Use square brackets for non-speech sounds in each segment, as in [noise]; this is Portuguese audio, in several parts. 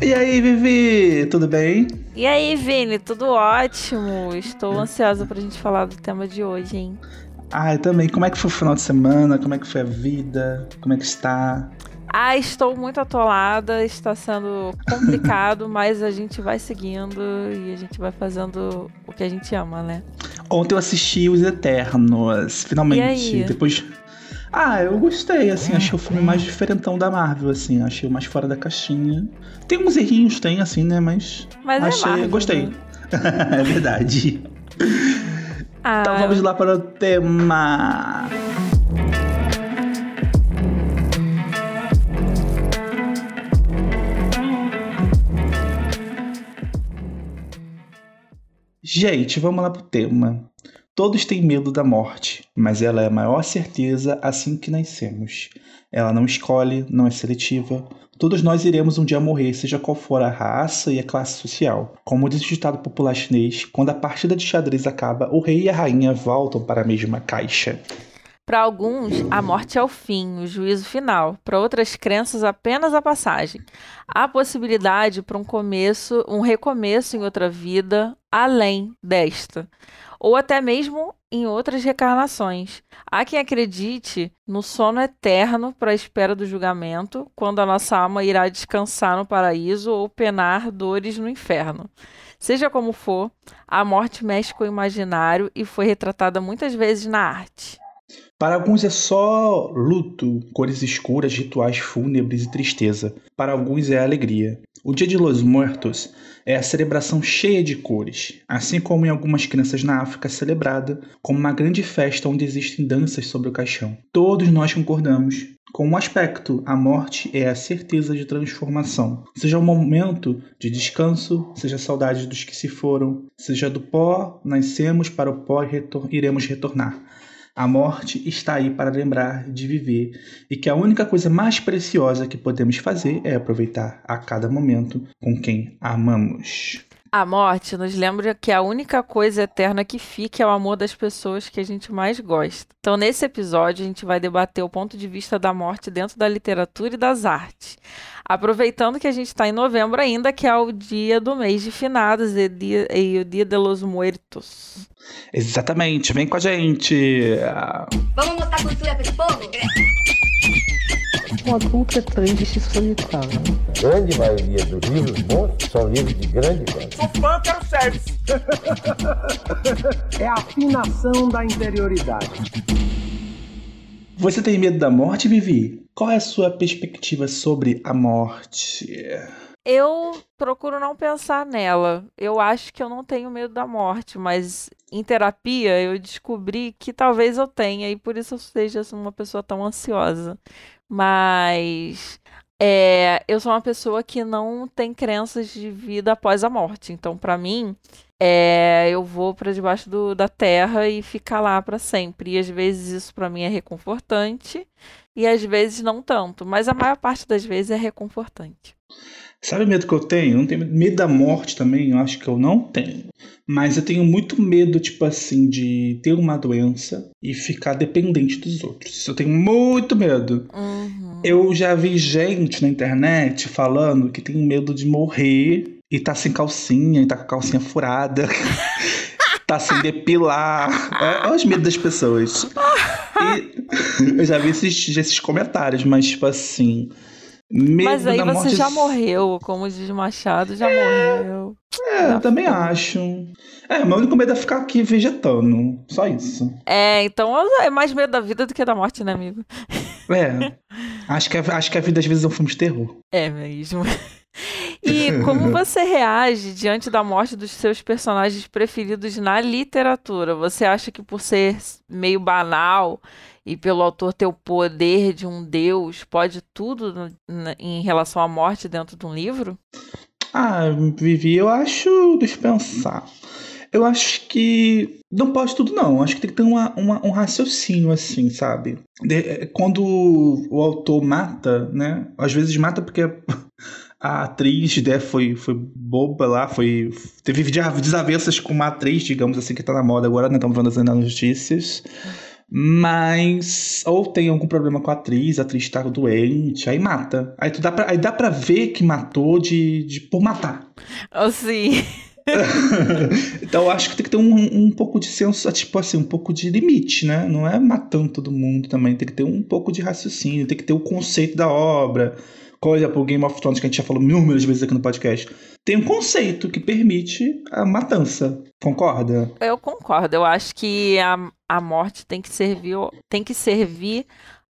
E aí, Vivi, tudo bem? E aí, Vini, tudo ótimo. Estou ansiosa pra gente falar do tema de hoje, hein? Ah, eu também. Como é que foi o final de semana? Como é que foi a vida? Como é que está? Ah, estou muito atolada, está sendo complicado, [laughs] mas a gente vai seguindo e a gente vai fazendo o que a gente ama, né? Ontem eu assisti Os Eternos, finalmente. E aí? Depois. Ah, eu gostei, assim, achei o filme mais diferentão da Marvel, assim, achei o mais fora da caixinha. Tem uns errinhos, tem, assim, né, mas. Mas é achei, Marvel, gostei. né? [laughs] é verdade. Ah, Então vamos lá para o tema. Gente, vamos lá pro tema. Todos têm medo da morte, mas ela é a maior certeza assim que nascemos. Ela não escolhe, não é seletiva. Todos nós iremos um dia morrer, seja qual for a raça e a classe social. Como diz o ditado popular chinês, quando a partida de xadrez acaba, o rei e a rainha voltam para a mesma caixa. Para alguns, a morte é o fim, o juízo final. Para outras crenças, apenas a passagem. Há possibilidade para um começo, um recomeço em outra vida, além desta. Ou até mesmo em outras recarnações. Há quem acredite no sono eterno para a espera do julgamento, quando a nossa alma irá descansar no paraíso ou penar dores no inferno. Seja como for, a morte mexe com o imaginário e foi retratada muitas vezes na arte. Para alguns é só luto, cores escuras, rituais fúnebres e tristeza. Para alguns é alegria. O Dia de los Muertos é a celebração cheia de cores, assim como em algumas crenças na África celebrada como uma grande festa onde existem danças sobre o caixão. Todos nós concordamos com um aspecto: a morte é a certeza de transformação. Seja um momento de descanso, seja saudade dos que se foram, seja do pó, nascemos para o pó e retor iremos retornar. A morte está aí para lembrar de viver e que a única coisa mais preciosa que podemos fazer é aproveitar a cada momento com quem amamos. A morte nos lembra que a única coisa eterna que fica é o amor das pessoas que a gente mais gosta. Então, nesse episódio, a gente vai debater o ponto de vista da morte dentro da literatura e das artes. Aproveitando que a gente está em novembro ainda, que é o dia do mês de finados e, o dia de los muertos. Exatamente, vem com a gente! Vamos mostrar cultura pra esse povo? Um adulto é triste e solitário. grande maioria dos livros bons são livros de grande qualidade. [laughs] É a afinação da interioridade. Você tem medo da morte, Vivi? Qual é a sua perspectiva sobre a morte? Eu procuro não pensar nela. Eu acho que eu não tenho medo da morte, mas em terapia eu descobri que talvez eu tenha e por isso eu seja uma pessoa tão ansiosa. Mas é, eu sou uma pessoa que não tem crenças de vida após a morte. Então, pra mim, é, eu vou pra debaixo do- da terra e ficar lá pra sempre. E às vezes isso pra mim é reconfortante e às vezes não tanto. Mas a maior parte das vezes é reconfortante. Sabe o medo que eu tenho? Eu não tenho medo da morte também, eu acho que eu não tenho. Mas eu tenho muito medo, tipo assim, de ter uma doença e ficar dependente dos outros. Eu tenho muito medo. Uhum. Eu já vi gente na internet falando que tem medo de morrer e tá sem calcinha, e tá com a calcinha furada. [laughs] Tá sem depilar. É, olha os medos das pessoas. E [laughs] eu já vi esses, esses comentários, mas tipo assim. Medo Mas aí você morte já morreu, como diz Machado, já morreu. É, eu também acho. É, meu único medo é ficar aqui vegetando. Só isso. É, então é mais medo da vida do que da morte, né, amigo? É. acho, que acho que a vida às vezes é um filme de terror. É mesmo. E [laughs] como você reage diante da morte dos seus personagens preferidos na literatura? Você acha que por ser meio banal e pelo autor ter o poder de um deus, pode tudo em relação à morte dentro de um livro? Ah, Vivi, eu acho. Deixa eu pensar. Eu acho que. Não pode tudo, não. Acho que tem que ter uma, uma- um raciocínio, assim, sabe? De- quando o autor mata, né? Às vezes mata porque a atriz né, foi, foi boba lá, foi. Teve desavenças com uma atriz, digamos assim, que tá na moda agora, né? Estamos vendo as notícias. Mas. Ou tem algum problema com a atriz, a atriz tá doente, aí mata. Aí, tu dá, pra, aí dá pra ver que matou de, de por matar. Oh, sim. [laughs] então eu acho que tem que ter um, um pouco de senso, tipo assim, um pouco de limite, né? Não é matando todo mundo também. Tem que ter um pouco de raciocínio, tem que ter o conceito da obra. Por exemplo, o Game of Thrones, que a gente já falou mil vezes aqui no podcast. Tem um conceito que permite a matança. Concorda? Eu concordo. Eu acho que a, a morte tem que servir, tem que servir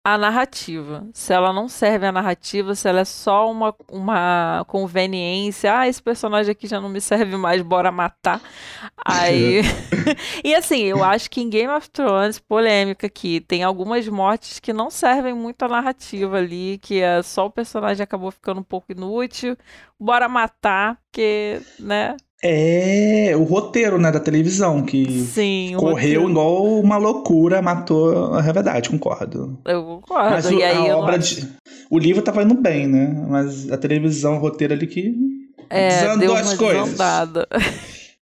a narrativa. Se ela não serve a narrativa, se ela é só uma, uma conveniência, ah, esse personagem aqui já não me serve mais, bora matar. Aí. [laughs] e assim, eu acho que em Game of Thrones, polêmica aqui, tem algumas mortes que não servem muito a narrativa ali, que é só o personagem acabou ficando um pouco inútil, bora matar, porque, né? É o roteiro, né, da televisão, que Sim, correu igual uma loucura, matou. É verdade, concordo. Eu concordo. Mas o, e a obra de, o livro tava indo bem, né? Mas a televisão, o roteiro ali que é, desandou as coisas.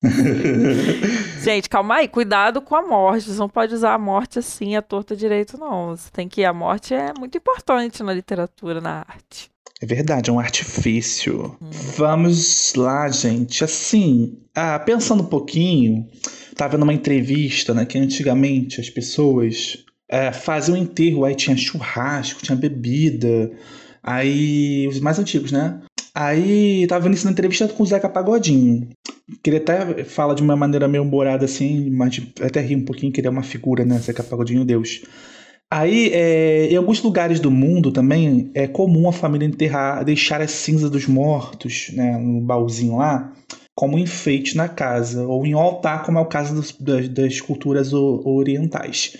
[laughs] Gente, calma aí, cuidado com a morte. Você não pode usar a morte assim, a torta direito, não. Você tem que. A morte é muito importante na literatura, na arte. É verdade, é um artifício. Hum. Vamos lá, gente. Assim, ah, pensando um pouquinho, tava vendo uma entrevista, né, que antigamente as pessoas é, faziam enterro, aí tinha churrasco, tinha bebida, aí os mais antigos, né? Aí tava vendo isso na entrevista com o Zeca Pagodinho. Queria até falar de uma maneira meio humorada assim, mas até rir um pouquinho, queria uma figura, né? Zeca Pagodinho, Deus. Aí, é, em alguns lugares do mundo também é comum a família enterrar, deixar as cinzas dos mortos, né, no baúzinho lá, como enfeite na casa, ou em altar, como é o caso dos, das, das culturas orientais.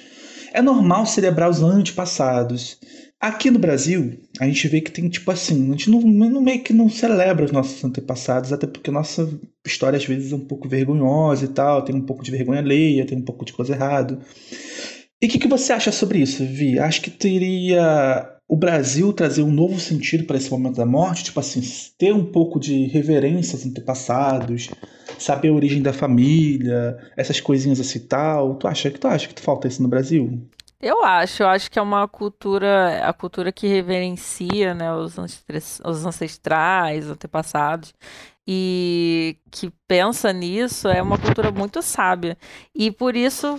É normal celebrar os antepassados. Aqui no Brasil, a gente vê que tem tipo assim, a gente não, não meio que não celebra os nossos antepassados, até porque nossa história às vezes é um pouco vergonhosa e tal, tem um pouco de vergonha alheia, tem um pouco de coisa errada. E o que, que você acha sobre isso, Vi? Acho que teria o Brasil trazer um novo sentido para esse momento da morte, tipo assim, ter um pouco de reverência aos antepassados, saber a origem da família, essas coisinhas assim tal. Tu acha que tu acha que falta isso no Brasil? Eu acho, eu acho que é uma cultura, a cultura que reverencia, né, os, ancestrais, os antepassados e que pensa nisso é uma cultura muito sábia. E por isso,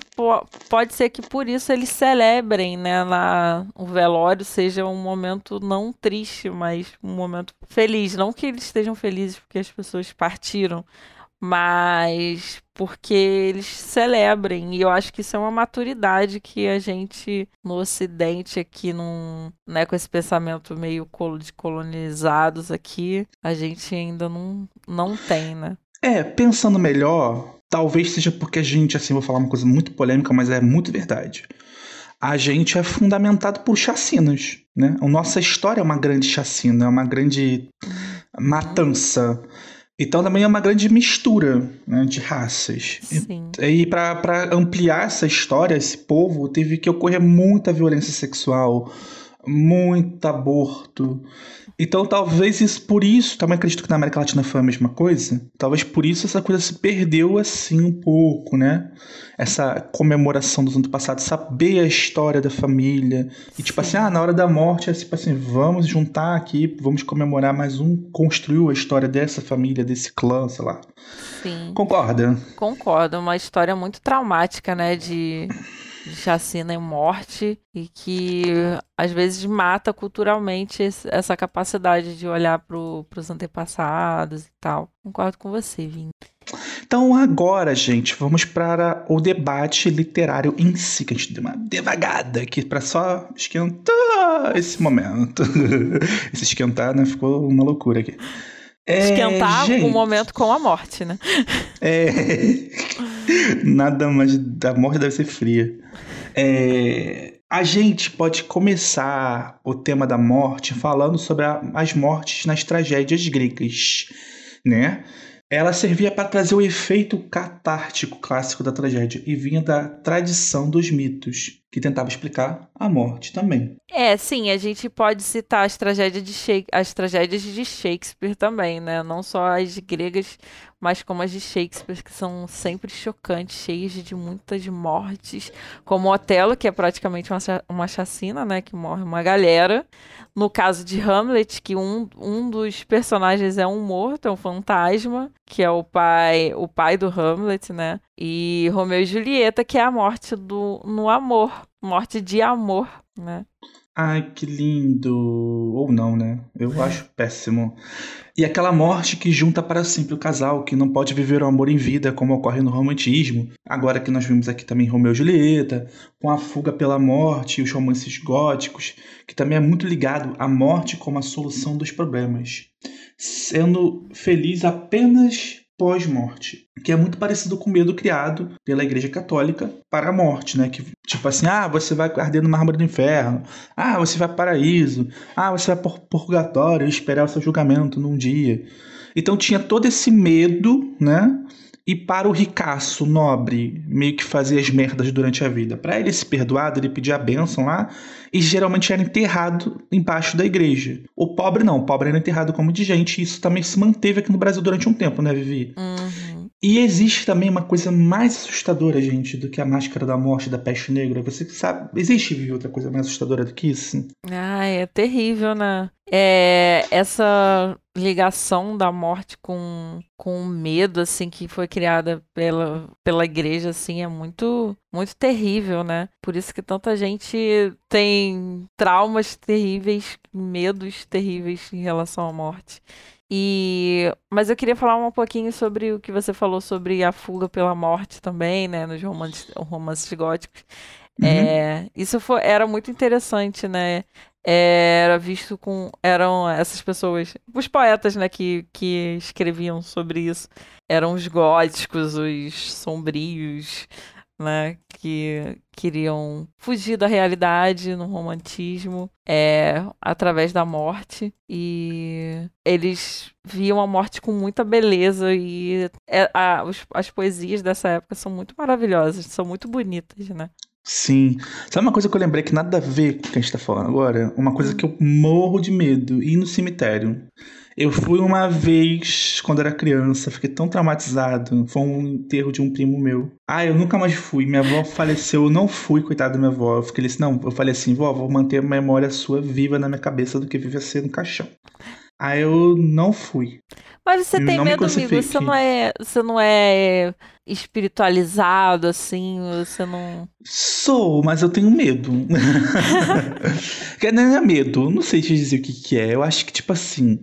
pode ser que por isso eles celebrem, né, na, o velório seja um momento não triste, mas um momento feliz. Não que eles estejam felizes porque as pessoas partiram, mas porque eles celebrem. E eu acho que isso é uma maturidade que a gente no Ocidente aqui, num, né, com esse pensamento meio de colonizados aqui, a gente ainda não, não tem, né? É, pensando melhor, talvez seja porque a gente, assim, vou falar uma coisa muito polêmica, mas é muito verdade. A gente é fundamentado por chacinas, né? A nossa história é uma grande chacina, é uma grande matança. Então também é uma grande mistura né, de raças. Sim. E, e para ampliar essa história, esse povo teve que ocorrer muita violência sexual, muito aborto. Então talvez isso por isso, também acredito que na América Latina foi a mesma coisa. Talvez por isso essa coisa se perdeu assim um pouco, né? Essa comemoração dos antepassados, saber a história da família. E tipo assim, ah, na hora da morte é tipo assim, vamos juntar aqui, vamos comemorar mais um, construiu a história dessa família, desse clã, sei lá. Sim. Concorda? Concordo, uma história muito traumática, né, de de chacina e morte e que às vezes mata culturalmente essa capacidade de olhar para os antepassados e tal. Concordo com você, Vini. Então agora, gente, vamos para o debate literário em si, que a gente deu uma devagada aqui para só esquentar esse momento. [laughs] esse esquentar, né? Ficou uma loucura aqui. É, Esquentar gente, um momento com a morte, né? É. Nada mais. A morte deve ser fria. É, a gente pode começar o tema da morte falando sobre a, as mortes nas tragédias gregas, né? Ela servia para trazer o efeito catártico clássico da tragédia e vinha da tradição dos mitos. Que tentava explicar a morte também. É, sim, a gente pode citar as tragédias de, Shake- as tragédias de Shakespeare também, né? Não só as gregas, mas como as de Shakespeare, que são sempre chocantes, cheias de muitas mortes, como Otelo, que é praticamente uma, uma chacina, né? Que morre uma galera. No caso de Hamlet, que um, um dos personagens é um morto, é um fantasma, que é o pai, o pai do Hamlet, né? E Romeu e Julieta, que é a morte do, no amor, morte de amor, né? Ai, que lindo! Ou não, né? Eu acho péssimo. E aquela morte que junta para sempre o casal, que não pode viver o amor em vida, como ocorre no romantismo. Agora que nós vimos aqui também Romeu e Julieta, com a fuga pela morte e os romances góticos, que também é muito ligado à morte como a solução dos problemas. Sendo feliz apenas pós-morte, que é muito parecido com o medo criado pela Igreja Católica para a morte, né? Que tipo assim, ah, você vai arder no mármore do inferno, ah, você vai para paraíso, ah, você vai para purgatório esperar o seu julgamento num dia. Então tinha todo esse medo, né? E para o ricaço nobre, meio que fazia as merdas durante a vida. Para ele se perdoado, ele pedia a bênção lá e geralmente era enterrado embaixo da igreja. O pobre não, o pobre era enterrado como de gente. E isso também se manteve aqui no Brasil durante um tempo, né, Vivi? Uhum. E existe também uma coisa mais assustadora, gente, do que a máscara da morte da peste negra. Você sabe, existe Vivi, outra coisa mais assustadora do que isso? Ai, é terrível, né? É, essa ligação da morte com, com o medo, assim, que foi criada pela, pela igreja, assim, é muito, muito terrível, né? Por isso que tanta gente tem traumas terríveis, medos terríveis em relação à morte. E, mas eu queria falar um pouquinho sobre o que você falou sobre a fuga pela morte também, né, nos romances, romances góticos. Uhum. É, isso foi, era muito interessante, né? É, era visto com. Eram essas pessoas, os poetas, né, que, que escreviam sobre isso. Eram os góticos, os sombrios, né? Que queriam fugir da realidade no romantismo é, através da morte. E eles viam a morte com muita beleza. E é, a- os- as poesias dessa época são muito maravilhosas, são muito bonitas, né? Sim. Sabe uma coisa que eu lembrei que nada a ver com o que a gente tá falando agora? Uma coisa que eu morro de medo, ir no cemitério. Eu fui uma vez, quando era criança, fiquei tão traumatizado. Foi um enterro de um primo meu. Ah, eu nunca mais fui. Minha avó faleceu, eu não fui, coitada da minha avó. Eu fiquei assim, não, eu falei assim, vó, vou manter a memória sua viva na minha cabeça do que viver ser no caixão. Aí eu não fui. Mas você tem Não me medo, amigo? Você não é, você não é espiritualizado assim, você não. Sou, mas eu tenho medo. [laughs] [laughs] Que não é medo, não sei te dizer o que, que é. Eu acho que, tipo assim,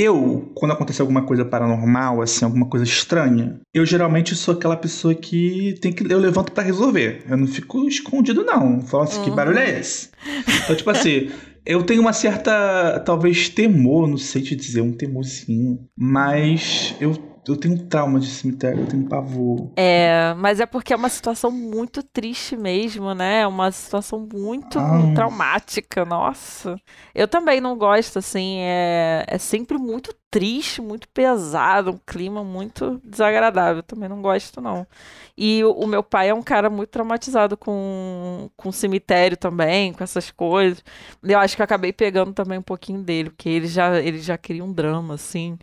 eu, quando acontece alguma coisa paranormal, assim, alguma coisa estranha, eu geralmente sou aquela pessoa que tem que. Eu levanto pra resolver. Eu não fico escondido, não. Falo assim, que Uhum. barulho é esse? Então, tipo assim. Eu tenho uma certa, talvez, temor, não sei te dizer, um temorzinho. Mas eu, eu tenho um trauma de cemitério, eu tenho pavor. É, mas é porque é uma situação muito triste mesmo, né? É uma situação muito Ah. traumática, nossa. Eu também não gosto, assim, é, é sempre muito triste, muito pesado, um clima muito desagradável. Também não gosto, não. E o, o meu pai é um cara muito traumatizado com, com cemitério também, com essas coisas. Eu acho que eu acabei pegando também um pouquinho dele, porque ele já, ele já cria um drama, assim,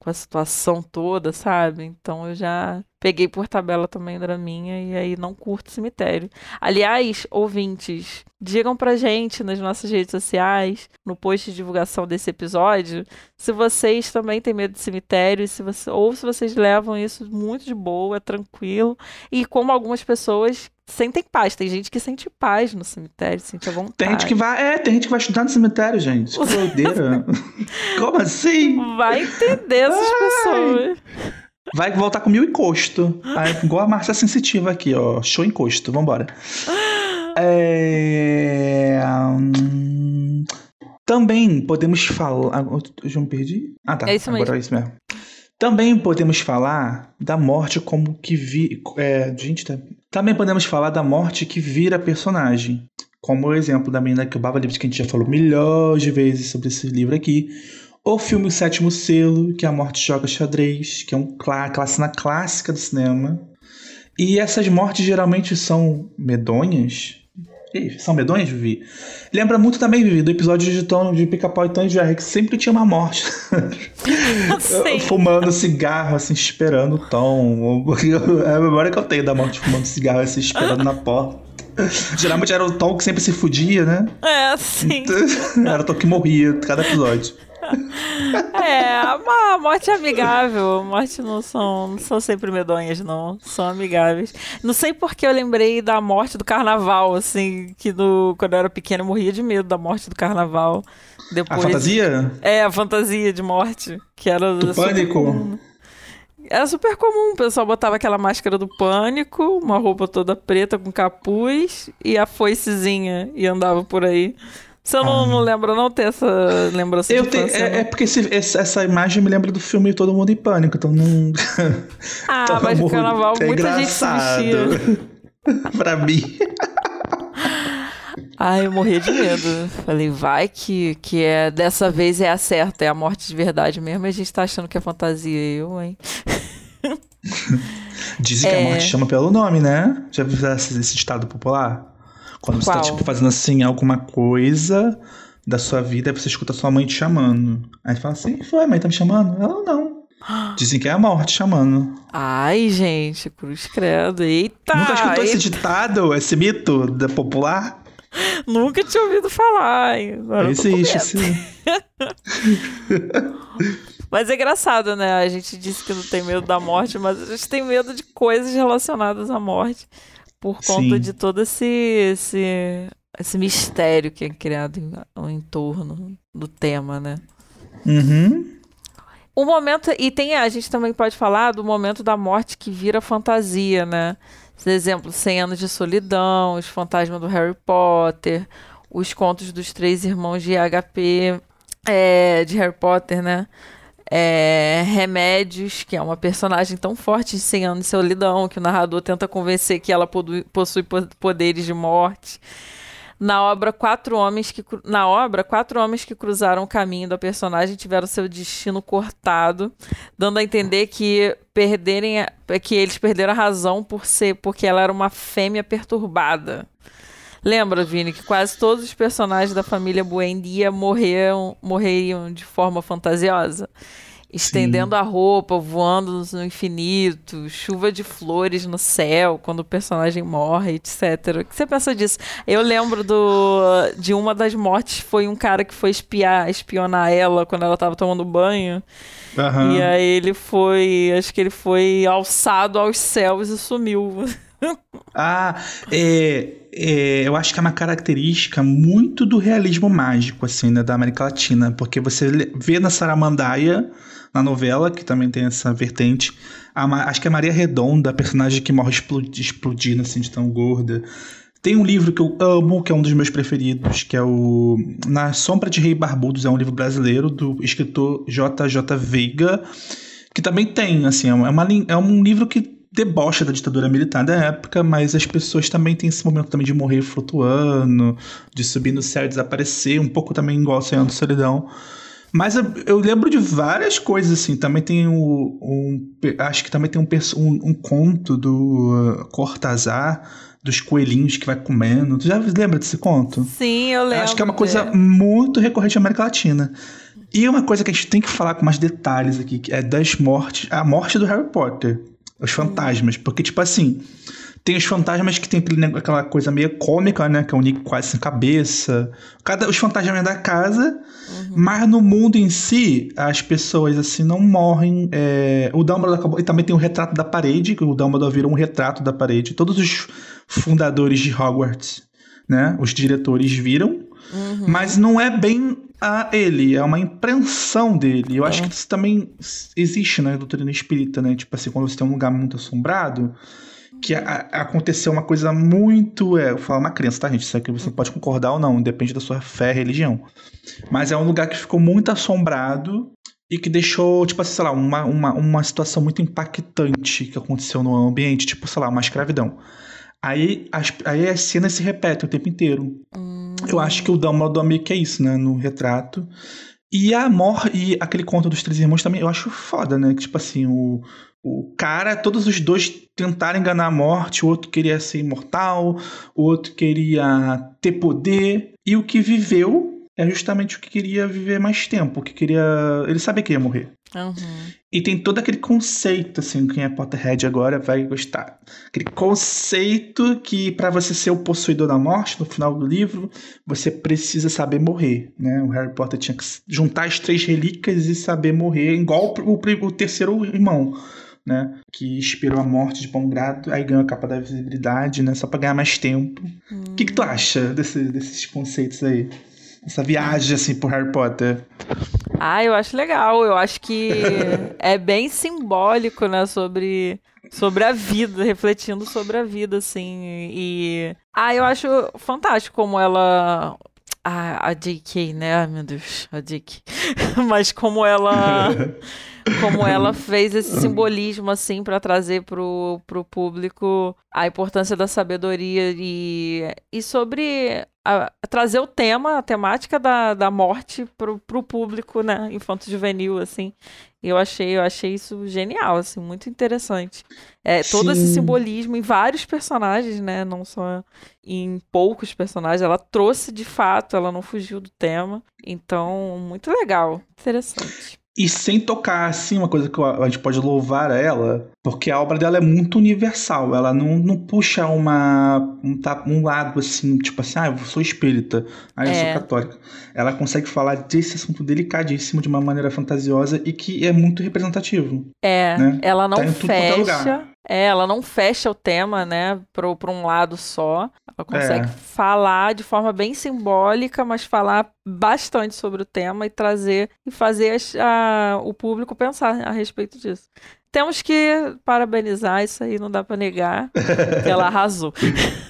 com a situação toda, sabe? Então eu já peguei por tabela também o draminha e aí não curto cemitério. Aliás, ouvintes, digam pra gente nas nossas redes sociais, no post de divulgação desse episódio, se vocês também têm medo de cemitério, se você, ou se vocês levam isso muito de boa, tranquilo, e como algumas pessoas sentem paz. Tem gente que sente paz no cemitério, sente a vontade. Tem gente que vai. É, tem gente que vai estudar no cemitério, gente. Que doideira. [laughs] Como assim? Vai entender essas pessoas. Vai voltar com mil encosto. Aí, igual a Márcia Sensitiva aqui, ó. Show encosto. Vambora. É... hum, Também podemos falar. ah, Eu já me perdi? Ah, tá. É isso Agora mesmo. é isso mesmo. Também podemos falar da morte como que vi. É, gente, tá- também podemos falar da morte que vira personagem. Como o exemplo da menina que roubava livros, que a gente já falou milhões de vezes sobre esse livro aqui. O filme O Sétimo Selo, que é a morte joga xadrez, que é um aquela cena clássica do cinema. E essas mortes geralmente são medonhas, Ih, são medonhos, Vivi? Lembra muito também, Vivi, do episódio de Tom de Pica-Pau e Tom e Jerry, que sempre tinha uma morte. [laughs] [laughs] Fumando cigarro, assim, esperando o Tom. É a memória que eu tenho da morte fumando cigarro, assim, esperando na porta. Geralmente era o Tom que sempre se fudia, né? É, sim. [laughs] Era o Tom que morria cada episódio. É, a a morte amigável. Morte não são, não são sempre medonhas, não. São amigáveis. Não sei porque eu lembrei da morte do carnaval, assim, que no, quando eu era pequena eu morria de medo da morte do carnaval. Depois, A fantasia? É, a fantasia de morte. Que era Do super pânico? comum. Era super comum. O pessoal botava aquela máscara do pânico, uma roupa toda preta com capuz e a foicezinha e andava por aí. Você não, não lembra não ter essa lembrança Ah. Eu de tenho, infância, é, é porque esse- essa imagem me lembra do filme Todo Mundo em Pânico, então não. [laughs] Ah, [laughs] mas no carnaval é muita gente se vestia. [laughs] pra mim. Ai, eu morria de medo. Falei, vai que, que é dessa vez é a certa, é a morte de verdade mesmo. E a gente tá achando que é fantasia. Eu, hein? Dizem que a É. morte chama pelo nome, né? Já viu esse, esse ditado popular? Quando você Qual? tá, tipo, fazendo assim alguma coisa da sua vida, você escuta sua mãe te chamando. Aí você fala assim, foi, mãe tá me chamando? Ela não. [gasps] Dizem que é a morte chamando. Ai, gente, cruz credo. Eita! Nunca escutou esse eita. ditado, esse mito da popular? [laughs] Nunca tinha ouvido falar. Agora Existe, sim. [laughs] Mas é engraçado, né? A gente disse que não tem medo da morte, mas a gente tem medo de coisas relacionadas à morte. Por conta Sim. de todo esse, esse, esse mistério que é criado em, ao entorno do tema, né? Uhum. O momento, e tem, a gente também pode falar do momento da morte que vira fantasia, né? Por exemplo, 100 anos de solidão, os fantasmas do Harry Potter, os contos dos três irmãos de HP, é, de Harry Potter, né? É, Remédios, que é uma personagem tão forte de 100 anos de solidão, que o narrador tenta convencer que ela possui po- poderes de morte. Na obra, quatro homens que na obra, quatro homens que cruzaram o caminho da personagem tiveram seu destino cortado, dando a entender que perderem que eles perderam a razão por ser porque ela era uma fêmea perturbada. Lembra, Vini, que quase todos os personagens da família Buendia morreram, morreriam de forma fantasiosa? Estendendo a roupa, voando no infinito, chuva de flores no céu quando o personagem morre, etc. O que você pensa disso? Eu lembro do, de uma das mortes, foi um cara que foi espiar, espionar ela quando ela tava tomando banho. Aham. E aí ele foi, acho que ele foi alçado aos céus e sumiu. [laughs] [laughs] Ah, é, é, eu acho que é uma característica muito do realismo mágico, assim, né, da América Latina, porque você vê na Saramandaia, na novela, que também tem essa vertente, a acho que é Maria Redonda, a personagem que morre explodi- explodindo, assim, de tão gorda. Tem um livro que eu amo, que é um dos meus preferidos, que é o Na Sombra de Rei Barbudos, é um livro brasileiro do escritor J.J. Veiga, que também tem, assim, é, uma, lin- é um livro que debocha da ditadura militar da época, mas as pessoas também têm esse momento também de morrer flutuando, de subir no céu e desaparecer, um pouco também igual Anos de Solidão. Mas eu, eu lembro de várias coisas, assim. Também tem o. Um, acho que também tem um, um, um conto do uh, Cortazar, dos coelhinhos que vai comendo. Tu já lembra desse conto? Sim, eu lembro. Acho que é uma coisa muito recorrente na América Latina. E uma coisa que a gente tem que falar com mais detalhes aqui, que é das mortes. A morte do Harry Potter. Os fantasmas. Porque, tipo assim. Tem os fantasmas que tem aquela coisa meio cômica, né? Que é o Nick quase sem cabeça. Cada, os fantasmas da casa. Mas no mundo em si, as pessoas assim não morrem. é, o Dumbledore acabou. E também tem o retrato da parede, que o Dumbledore virou um retrato da parede. Todos os fundadores de Hogwarts, né? Os diretores viram. Mas não é bem a ele, é uma impressão dele. Eu acho que isso também existe na doutrina espírita, né? Tipo assim, quando você tem um lugar muito assombrado, que a- a- aconteceu uma coisa muito. É, eu falo uma crença, tá, gente? Isso aqui você pode concordar ou não, depende da sua fé e religião. Mas é um lugar que ficou muito assombrado e que deixou, tipo assim, sei lá, uma, uma, uma situação muito impactante que aconteceu no ambiente, tipo, sei lá, uma escravidão. Aí as, aí as cenas se repetem o tempo inteiro. Eu acho que o Dumbledore meio que é isso, né? No retrato. E a mor e aquele conto dos três irmãos também, eu acho foda, né? Que, tipo assim, o, o cara, todos os dois tentaram enganar a morte, o outro queria ser imortal, o outro queria ter poder, e o que viveu é justamente o que queria viver mais tempo, o que queria. Ele sabia que ia morrer. Uhum. E tem todo aquele conceito, assim, quem é Potterhead agora vai gostar. Aquele conceito que para você ser o possuidor da morte, no final do livro, você precisa saber morrer, né? O Harry Potter tinha que juntar as três relíquias e saber morrer, igual o, o, o terceiro irmão, né? Que esperou a morte de bom grado, aí ganhou a capa da visibilidade, né? Só pra ganhar mais tempo. O que, que tu acha desse, desses conceitos aí? Essa viagem, assim, pro Harry Potter. Ah, eu acho legal. Eu acho que [laughs] é bem simbólico, né, sobre sobre a vida, refletindo sobre a vida, assim. E ah, eu acho fantástico como ela a, a J.K., né? Ai, meu Deus, a J.K. [laughs] Mas como ela [laughs] como ela fez esse simbolismo assim para trazer pro, pro público a importância da sabedoria e, e sobre a, a trazer o tema, a temática da, da morte pro, pro público, né, infanto juvenil assim. Eu achei, eu achei isso genial, assim, muito interessante. É, todo Sim. esse simbolismo em vários personagens, né, não só em poucos personagens, ela trouxe de fato, ela não fugiu do tema. Então, muito legal, interessante. E sem tocar, assim, uma coisa que a gente pode louvar a ela, porque a obra dela é muito universal. Ela não, não puxa uma, um, um lado, assim, tipo assim, ah, eu sou espírita, ah, eu É. sou católica. Ela consegue falar desse assunto delicadíssimo de uma maneira fantasiosa e que é muito representativo. É, né? ela não Tá é fecha. É, ela não fecha o tema, né, pro, pra um lado só. Ela consegue É. falar de forma bem simbólica, mas falar bastante sobre o tema e trazer e fazer as- a- o público pensar a respeito disso. Temos que parabenizar isso aí, não dá pra negar ela arrasou. [laughs]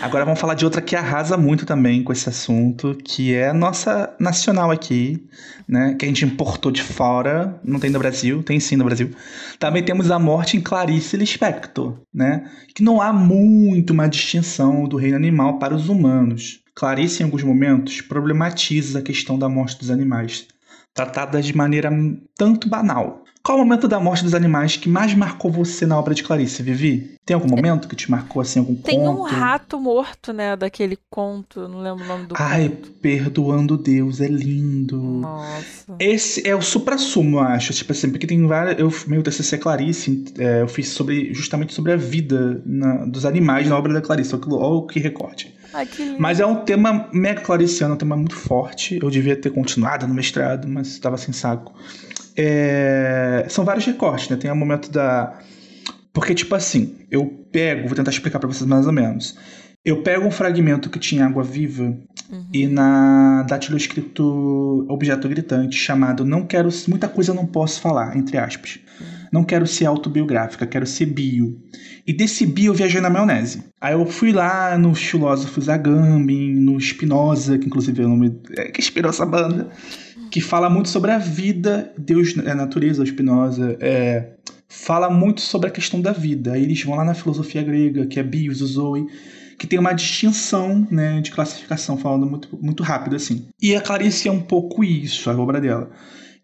Agora vamos falar de outra que arrasa muito também com esse assunto, que é a nossa nacional aqui, né? Que a gente importou de fora, não tem no Brasil, tem sim no Brasil. Também temos a morte em Clarice Lispector, né? Que não há muito uma distinção do reino animal para os humanos. Clarice, em alguns momentos, problematiza a questão da morte dos animais, tratada de maneira tanto banal. Qual o momento da morte dos animais que mais marcou você na obra de Clarice, Vivi? Tem algum momento que te marcou assim, algum Tem conto? um rato morto, né, daquele conto, não lembro o nome do Ai, conto. perdoando Deus, é lindo. Nossa. Esse é o supra-sumo, eu acho. Tipo assim, porque tem várias. Eu, meu TCC Clarice, é, eu fiz sobre, justamente sobre a vida na- dos animais na obra da Clarice. Olha que- que recorte. Ai, que lindo. Mas é um tema mega clariciano, é um tema muito forte. Eu devia ter continuado no mestrado, mas estava sem saco. É, São vários recortes, né? Tem o momento da. Porque, tipo assim, eu pego, vou tentar explicar pra vocês mais ou menos. Eu pego um fragmento que tinha água viva e na dátilo escrito objeto gritante chamado Não quero. Muita coisa não posso falar, entre aspas. Não quero ser autobiográfica, quero ser bio. E desse bio eu viajei na maionese. Aí eu fui lá nos filósofos Agamben, no Spinoza, que inclusive é o nome é, que inspirou essa banda, que fala muito sobre a vida, Deus é a natureza, Spinoza, é, fala muito sobre a questão da vida. Aí eles vão lá na filosofia grega, que é bios, zoe, que tem uma distinção né, de classificação, falando muito, muito rápido assim. E a Clarice é um pouco isso, a obra dela.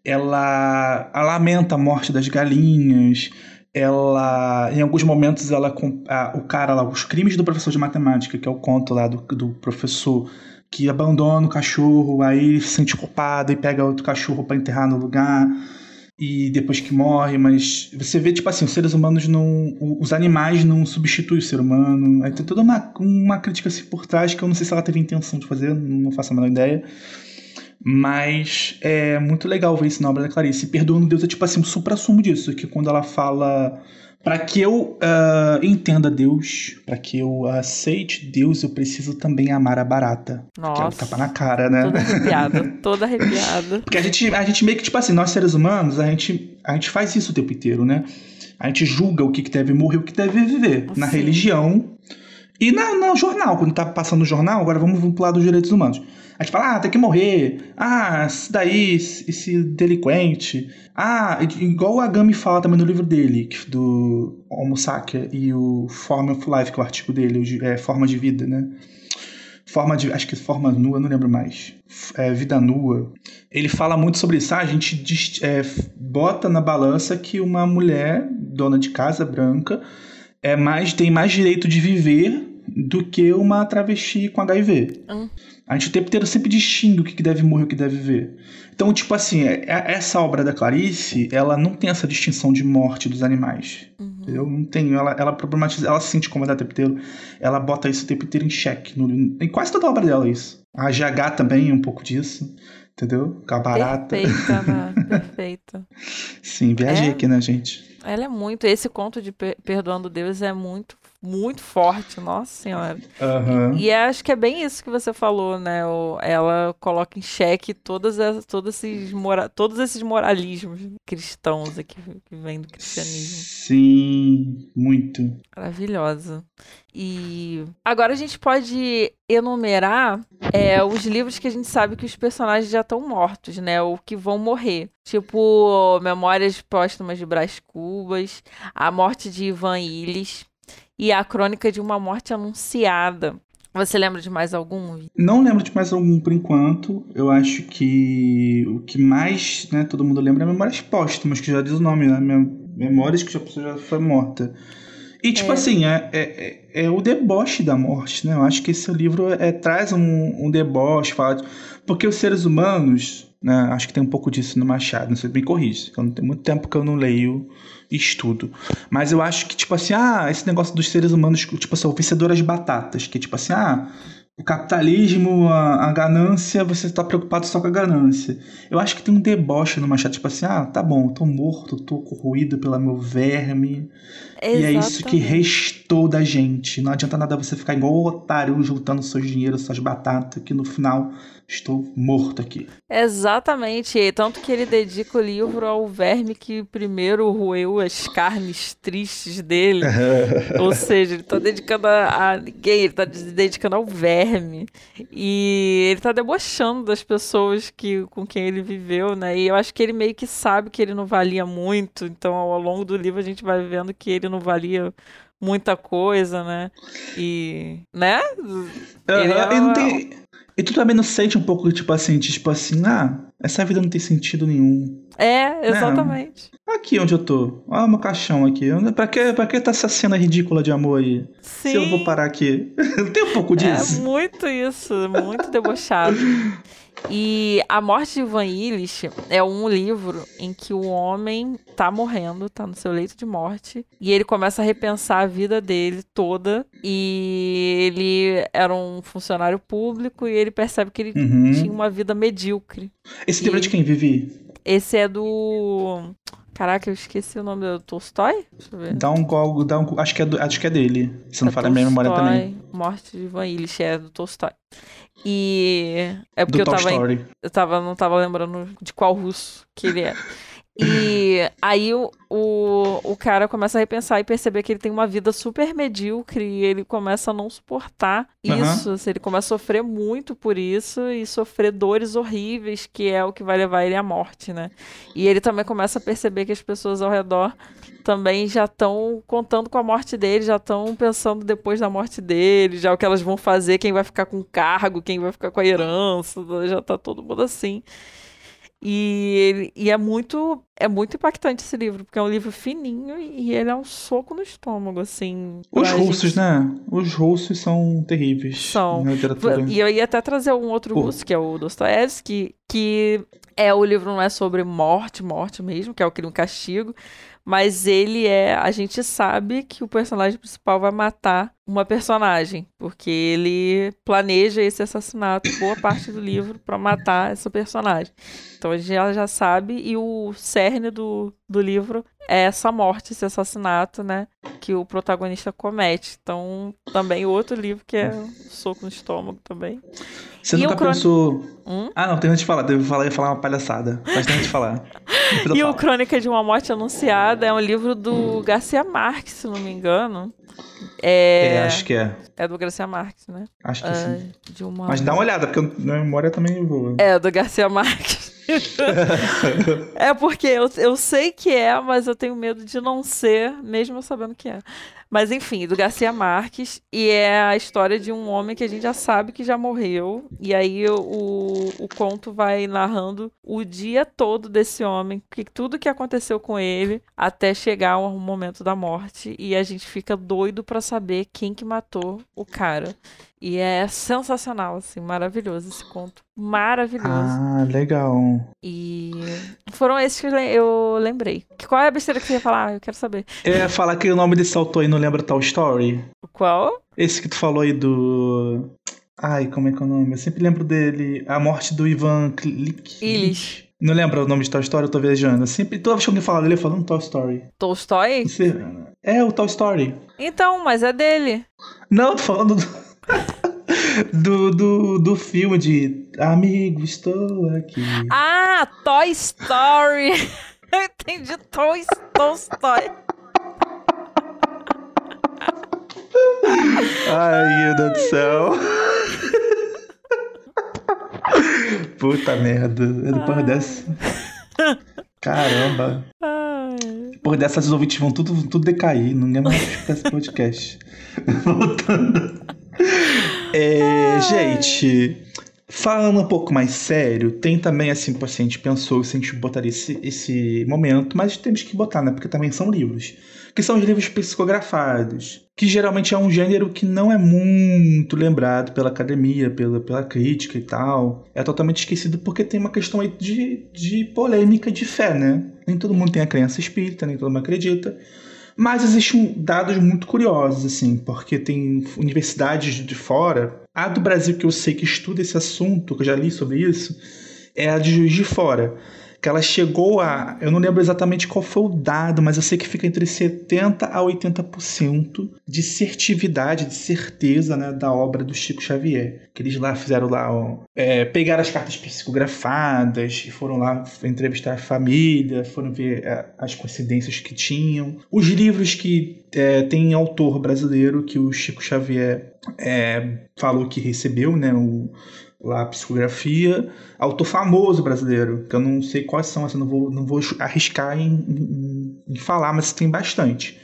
Ela, ela lamenta a morte das galinhas, ela em alguns momentos ela a- o cara lá os crimes do professor de matemática que é o conto lá do, do professor que abandona o cachorro aí se sente culpado e pega outro cachorro para enterrar no lugar e depois que morre mas você vê tipo assim os seres humanos não os animais não substituem o ser humano aí tem toda uma, uma crítica assim por trás que eu não sei se ela teve intenção de fazer não faço a menor ideia mas é muito legal ver isso na obra da Clarice. Perdoando Deus é tipo assim, um supra-sumo disso. Que quando ela fala. Para que eu ah, entenda Deus, para que eu aceite Deus, eu preciso também amar a barata. Que é o Nossa. tapa na cara, né? Toda arrepiada, toda arrepiada. Porque a gente, a gente meio que, tipo assim, nós seres humanos, a gente, a gente faz isso o tempo inteiro, né? A gente julga o que, que deve morrer o que deve viver. Na Sim. religião e na, no jornal. Quando tá passando no jornal, agora vamos pro lado dos direitos humanos. A gente fala, ah, tem que morrer. Ah, esse daí, esse delinquente. Ah, igual o Agami fala também no livro dele, do Homo e o Form of Life, que é o artigo dele, é Forma de Vida, né? Forma de. Acho que forma nua, não lembro mais. É, vida nua. Ele fala muito sobre isso. Ah, a gente dis- é, bota na balança que uma mulher, dona de casa branca, é mais, tem mais direito de viver do que uma travesti com HIV. Hum. A gente o tempo inteiro sempre distingue o que deve morrer e o que deve viver. Então, tipo assim, é- é- essa obra da Clarice, ela não tem essa distinção de morte dos animais. Uhum. Entendeu? Não tem. Ela, ela problematiza, ela se sente incomodada o tempo inteiro. Ela bota isso o tempo inteiro em xeque. No, em quase toda a obra dela, é isso. A GH também é um pouco disso. Entendeu? Com a barata. Perfeita, [laughs] né? Perfeita. Sim, viajei É. aqui, né, gente? Ela é muito. Esse conto de Per- Perdoando Deus é muito, muito forte, nossa senhora. Aham. E é- acho que é bem isso que você falou, né? O- ela coloca em xeque todas as- todos, esses mora, todos esses moralismos cristãos aqui que vêm do cristianismo. Sim, muito. Maravilhosa. E agora a gente pode enumerar é, os livros que a gente sabe que os personagens já estão mortos, né? Ou que vão morrer. Tipo, Memórias Póstumas de Brás Cubas, A Morte de Ivan Illes e A Crônica de uma Morte Anunciada. Você lembra de mais algum? Não lembro de mais algum por enquanto. Eu acho que o que mais, né, todo mundo lembra é Memórias Póstumas, que já diz o nome, né? Mem- Memórias que a pessoa já foi morta. E, tipo É. assim, é, é, é- é o deboche da morte, né? Eu acho que esse livro é, traz um, um deboche, fala de- porque os seres humanos, né? Acho que tem um pouco disso no Machado, não sei, me corrige, eu não tem muito tempo que eu não leio e estudo. Mas eu acho que, tipo assim, ah, esse negócio dos seres humanos, tipo assim, o vencedor das batatas, que tipo assim, ah, o capitalismo, a, a ganância, você está preocupado só com a ganância. Eu acho que tem um deboche no Machado, tipo assim, ah, tá bom, tô morto, tô corroído pelo meu verme. E é isso que Exatamente. restou da gente. Não adianta nada você ficar igual o otário juntando seus dinheiros, suas batatas, que no final estou morto aqui. Exatamente. E Tanto que ele dedica o livro ao verme que primeiro roeu as carnes tristes dele. [laughs] Ou seja, ele tá dedicando a, a ninguém, ele tá se dedicando ao verme. E ele tá debochando das pessoas que, com quem ele viveu, né? E eu acho que ele meio que sabe que ele não valia muito. Então, ao longo do livro, a gente vai vendo que ele não valia muita coisa, né? E. Né? Ele Aham, é e, não tem- e tu também não sente um pouco, tipo assim, tipo assim, ah, essa vida não tem sentido nenhum. É, exatamente. Aqui onde eu tô. Olha o meu caixão aqui. Pra que, pra que tá essa cena ridícula de amor aí? Sim. Se eu vou parar aqui. [laughs] tem um pouco É disso. muito isso, muito debochado. [laughs] E A Morte de Ivan Illich é um livro em que o homem tá morrendo, tá no seu leito de morte, e ele começa a repensar a vida dele toda. E ele era um funcionário público e ele percebe que ele Uhum. tinha uma vida medíocre. Esse livro é de quem, Vivi? Esse é do. Caraca, eu esqueci o nome do Tolstói? Deixa eu ver. Dá um gol, dá um, acho que é do- acho que é dele. Se não É falha a minha memória também. Morte de Ivan Illich, é do Tolstói. E é porque eu tava, eu tava, não tava lembrando de qual russo que ele é. E aí o, o, o cara começa a repensar e perceber que ele tem uma vida super medíocre e ele começa a não suportar isso. assim, ele começa a sofrer muito por isso e sofrer dores horríveis, que é o que vai levar ele à morte, né? E ele também começa a perceber que as pessoas ao redor também já estão contando com a morte dele, já estão pensando depois da morte dele, já o que elas vão fazer, quem vai ficar com o cargo, quem vai ficar com a herança, já tá todo mundo assim. E, ele- e é muito é muito impactante esse livro, porque é um livro fininho e ele é um soco no estômago, assim. Os russos, gente. né? Os russos são terríveis. São. Na literatura. E eu ia até trazer um outro Pô. russo, que é o Dostoevsky, que é o livro não é sobre morte, morte mesmo, que é o crime e castigo, mas ele é, a gente sabe que o personagem principal vai matar uma personagem, porque ele planeja esse assassinato boa parte do livro para matar essa personagem. Então a gente já, sabe e o cerne do, do livro é essa morte, esse assassinato, né, que o protagonista comete. Então também outro livro que é um soco no estômago também. Você E nunca Crônica- pensou. Hum? Ah, não, tem antes de falar. Devo falar e falar uma palhaçada. Mas tem antes de falar. [laughs] E o. Crônica de uma Morte Anunciada é um livro do Garcia Marques, se não me engano. É, É, acho que é. é do Garcia Marques, né? Acho que É, sim. uma... Mas dá uma olhada, porque minha memória também voa. É, do Garcia Marques. É porque eu, eu sei que é, mas eu tenho medo de não ser, mesmo sabendo que é. Mas enfim, do Garcia Marques. E é a história de um homem que a gente já sabe que já morreu. E aí o, o conto vai narrando o dia todo desse homem, que tudo que aconteceu com ele até chegar ao momento da morte. E a gente fica doido para saber quem que matou o cara. E é sensacional, assim, maravilhoso esse conto. Maravilhoso. Ah, legal. E foram esses que eu lembrei. Qual é a besteira que você ia falar? Eu quero saber. Eu ia falar que o nome desse autor aí não lembra tal story. Qual? Esse que tu falou aí do. Ai, como é que é o nome? Eu sempre lembro dele. A morte do Ivan Klik. Illich. Não lembra o nome de Toy Story? Eu tô viajando. Eu sempre, toda vez que alguém fala dele, eu falo um Toy Story. Tolstói? Você- É o Toy Story. Então, mas é dele. Não, tô falando do. [laughs] Do, do, do filme de Amigo, estou aqui. Ah, Toy Story. [laughs] Eu entendi Toy Tolstói. Ai, meu Deus do céu. Puta merda. Depois dessa. Caramba. Ai. Depois dessas, os ouvintes vão tudo, tudo decair. Ninguém mais escutar esse podcast. [laughs] Voltando. É, gente, falando um pouco mais sério, tem também, assim, o paciente pensou se a gente botaria esse, esse momento, mas temos que botar, né? Porque também são livros. Que são os livros psicografados. Que geralmente é um gênero que não é muito lembrado pela academia, pela, pela crítica e tal. É totalmente esquecido porque tem uma questão aí de, de polêmica de fé, né? Nem todo mundo tem a crença espírita, nem todo mundo acredita. Mas existem dados muito curiosos, assim, porque tem universidades de fora. A do Brasil que eu sei que estuda esse assunto, que eu já li sobre isso, é a de Juiz de Fora. Que ela chegou a. Eu não lembro exatamente qual foi o dado, mas eu sei que fica entre 70% a 80% de certividade, de certeza, né, da obra do Chico Xavier. Que eles lá fizeram lá, ó, é, pegaram as cartas psicografadas foram lá entrevistar a família, foram ver é, as coincidências que tinham. Os livros que é, tem autor brasileiro que o Chico Xavier é, falou que recebeu, né? O, lá psicografia, autor famoso brasileiro, que eu não sei quais são, assim, não vou, não vou arriscar em, em, em falar, mas tem bastante.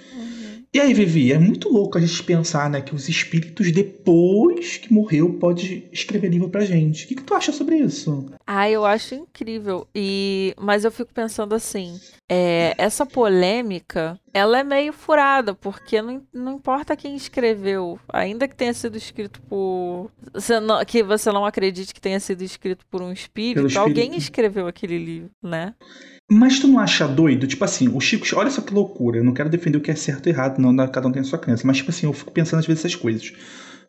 E aí, Vivi, é muito louco a gente pensar, né, que os espíritos, depois que morreu, pode escrever livro pra gente. O que, que tu acha sobre isso? Ah, eu acho incrível. E mas eu fico pensando assim, é, essa polêmica, ela é meio furada, porque não, não importa quem escreveu, ainda que tenha sido escrito por você não- que você não acredite que tenha sido escrito por um espírito, espírito. alguém escreveu aquele livro, né? Mas tu não acha doido? Tipo assim, o Chico. Olha só que loucura. Eu não quero defender o que é certo ou errado, não. Cada um tem a sua crença. Mas, tipo assim, eu fico pensando às vezes essas coisas.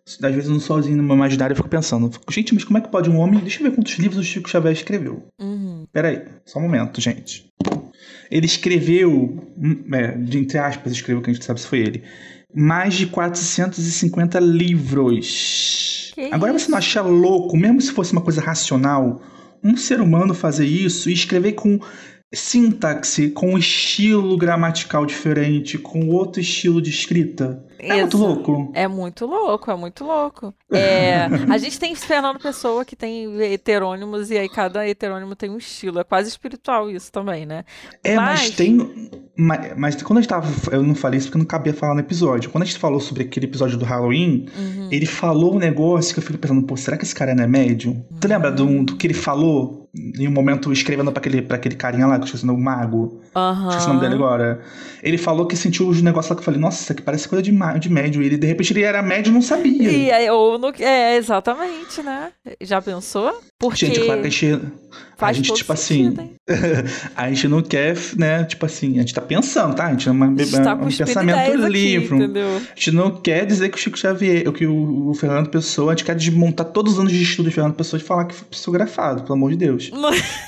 Às vezes, eu não sozinho no meu imaginário, eu fico pensando. eu fico, gente, mas como é que pode um homem. Deixa eu ver quantos livros o Chico Xavier escreveu. Uhum. Pera aí, só um momento, gente. Ele escreveu. hum, É, de, entre aspas, escreveu, que a gente sabe se foi ele. Mais de 450 livros. Que Agora você não acha louco, mesmo se fosse uma coisa racional, um ser humano fazer isso e escrever com sintaxe, com um estilo gramatical diferente, com outro estilo de escrita? É muito Exa- louco. É muito louco, é muito louco. É, a gente tem Fernando Pessoa que tem heterônimos e aí cada heterônimo tem um estilo. É quase espiritual isso também, né? É, mas, Mas- tem. Mas, mas quando a gente tava. Eu não falei isso porque não cabia falar no episódio. Quando a gente falou sobre aquele episódio do Halloween, Uhum. ele falou um negócio que eu fiquei pensando, pô, será que esse cara não é médium? Tu lembra do, do que ele falou em um momento escrevendo pra aquele, pra aquele carinha lá, que eu esqueci o nome, mago? Aham. Esqueci o nome dele agora. Ele falou que sentiu os negócios lá que eu falei, nossa, isso aqui parece coisa de, de médium. E ele, de repente, ele era médium e não sabia. E aí, ou no, é, exatamente, né? Já pensou? Porque Gente, claro que a gente. A gente, tipo sentido, assim. [laughs] a gente não quer, né? Tipo assim, a gente tá pensando, tá? A gente é uma, gente tá um pensamento aqui, livre. A gente não quer dizer que o Chico Xavier, que o, o Fernando Pessoa, a gente quer desmontar todos os anos de estudo de Fernando Pessoa e falar que foi psicografado, pelo amor de Deus. [laughs]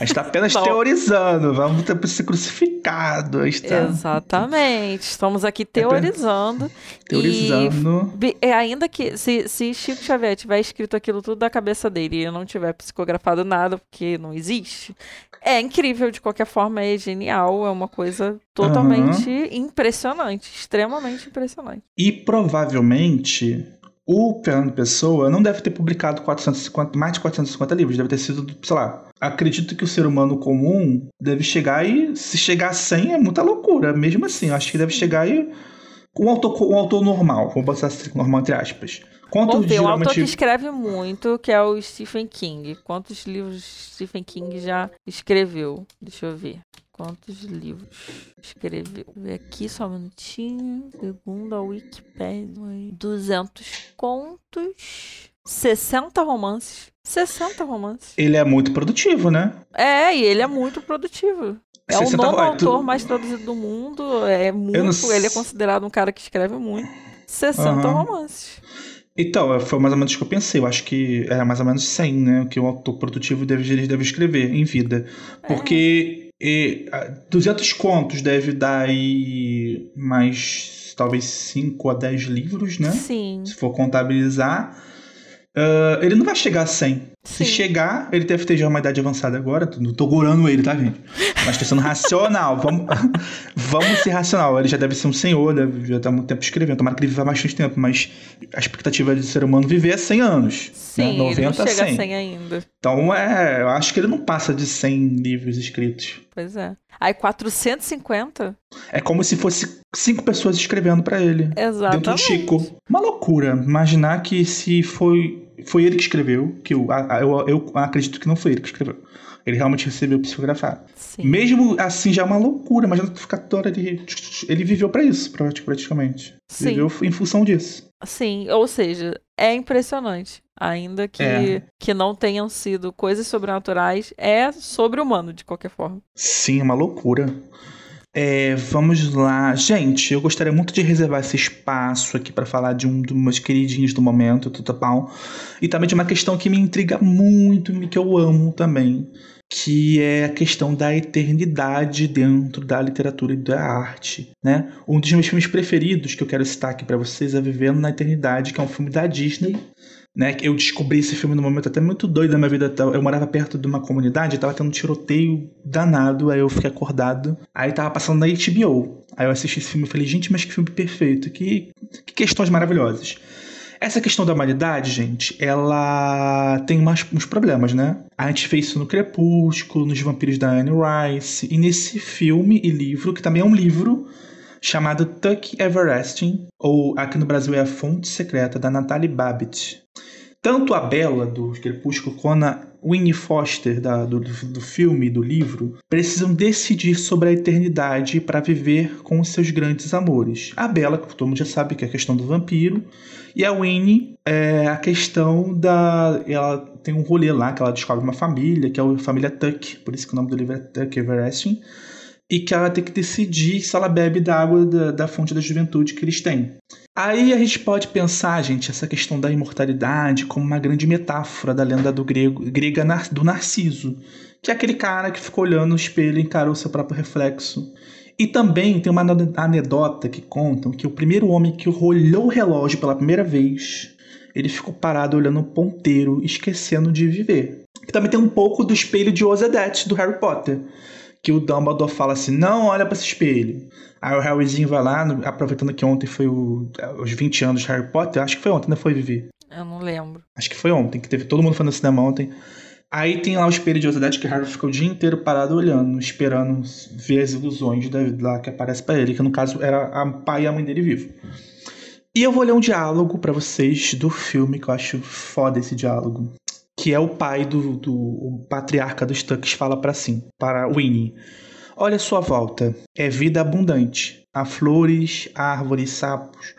A gente tá apenas teorizando, vamos ter ser crucificado. Tá Exatamente. Estamos aqui teorizando. teorizando. E é, ainda que se, se Chico Xavier tiver escrito aquilo tudo da cabeça dele e não tiver psicografado nada, porque não existe, é incrível de qualquer forma, é genial, é uma coisa totalmente impressionante, extremamente impressionante. E provavelmente O Fernando Pessoa não deve ter publicado 450, mais de 450 livros, deve ter sido, sei lá. Acredito que o ser humano comum deve chegar e, se chegar a 100 é muita loucura. Mesmo assim, eu acho que deve chegar e. Um autor, um autor normal, vamos botar assim, normal entre aspas. Quanto Bom, tem um geralmente. autor que escreve muito, que é o Stephen King. Quantos livros Stephen King já escreveu? Deixa eu ver. Quantos livros escreveu? Vou ver aqui só um minutinho. Segundo a Wikipedia, 200 contos, 60 romances. 60 romances. Ele é muito produtivo, né? É, e ele é muito produtivo. É o 60 nono vai, tu- autor mais traduzido do mundo. É muito. não Ele é considerado um cara que escreve muito. 60 Aham. romances. Então, foi mais ou menos o que eu pensei. Eu acho que era mais ou menos 100, né? Que o autor produtivo deve, deve escrever em vida. Porque e, ah, 200 contos deve dar aí mais, talvez 5 a 10 livros, né? Sim. Se for contabilizar. Ah, ele não vai chegar a 100. Se Sim. chegar, ele deve ter já uma idade avançada agora. Não tô gorando ele, tá, gente? Mas tô sendo racional. [laughs] Vamos, vamos ser racional. Ele já deve ser um senhor, deve, já tá há muito tempo escrevendo. Tomara que ele viva bastante tempo, mas a expectativa de ser humano viver é 100 anos. Sim, né? ele não 90 a chega 100. a 100 ainda. Então, é, eu acho que ele não passa de 100 livros escritos. Pois é. Aí 450? É como se fosse cinco pessoas escrevendo pra ele. Dentro do Exatamente. Chico. Uma loucura. Imaginar que se foi, foi ele que escreveu, que eu, eu, eu acredito que não foi ele que escreveu. Ele realmente recebeu psicografado. Sim. Mesmo assim, já é uma loucura. Tu ficar toda hora. Ele, ele viveu pra isso, prati- praticamente. Sim. Viveu em função disso. Sim, ou seja, é impressionante. Ainda que, É. que não tenham sido coisas sobrenaturais, é sobre-humano, de qualquer forma. Sim, é uma loucura. É, vamos lá. Gente, eu gostaria muito de reservar esse espaço aqui para falar de um dos meus queridinhos do momento, Tuta Pau. E também de uma questão que me intriga muito e que eu amo também. Que é a questão da eternidade dentro da literatura e da arte, né? Um dos meus filmes preferidos que eu quero citar aqui para vocês é Vivendo na Eternidade, que é um filme da Disney, né? Eu descobri esse filme num momento até muito doido da minha vida. Eu morava perto de uma comunidade, tava tendo um tiroteio danado, aí eu fiquei acordado. Aí tava passando na HBO. Aí eu assisti esse filme e falei, gente, mas que filme perfeito, que, que questões maravilhosas. Essa questão da humanidade, gente, ela tem umas, uns problemas, né? A gente fez isso no Crepúsculo, nos Vampiros da Anne Rice, e nesse filme e livro, que também é um livro, chamado Tuck Everlasting, ou aqui no Brasil é A Fonte Secreta, da Natalie Babbitt. Tanto a Bella, do Crepúsculo, quanto a Winnie Foster, da- do, do filme e do livro, precisam decidir sobre a eternidade para viver com seus grandes amores. A Bella, que todo mundo já sabe que é a questão do vampiro, e a Winnie é a questão da. Ela tem um rolê lá que ela descobre uma família, que é a família Tuck, por isso que o nome do livro é Tuck Everlasting e que ela tem que decidir se ela bebe da água da, da fonte da juventude que eles têm. Aí a gente pode pensar, gente, essa questão da imortalidade como uma grande metáfora da lenda do grego, grega do Narciso, que é aquele cara que ficou olhando no espelho e encarou seu próprio reflexo. E também tem uma ane- anedota que contam que o primeiro homem que olhou o relógio pela primeira vez, ele ficou parado olhando o ponteiro, esquecendo de viver. E também tem um pouco do espelho de Osedete do Harry Potter que o Dumbledore fala assim, não olha pra esse espelho. Aí o Harryzinho vai lá, aproveitando que ontem foi o- os 20 anos de Harry Potter, acho que foi ontem, não foi, Vivi? Eu não lembro. Acho que foi ontem, que teve todo mundo foi no cinema ontem. Aí tem lá o espelho de Osadete que o Harry fica o dia inteiro parado olhando, esperando ver as ilusões da, lá que aparece pra ele, que no caso era a pai e a mãe dele vivo. E eu vou ler um diálogo pra vocês do filme, que eu acho foda esse diálogo. Que é o pai do, do o patriarca dos Tucks fala para assim, para Winnie. Olha sua volta, é vida abundante. Há flores, árvores, sapos.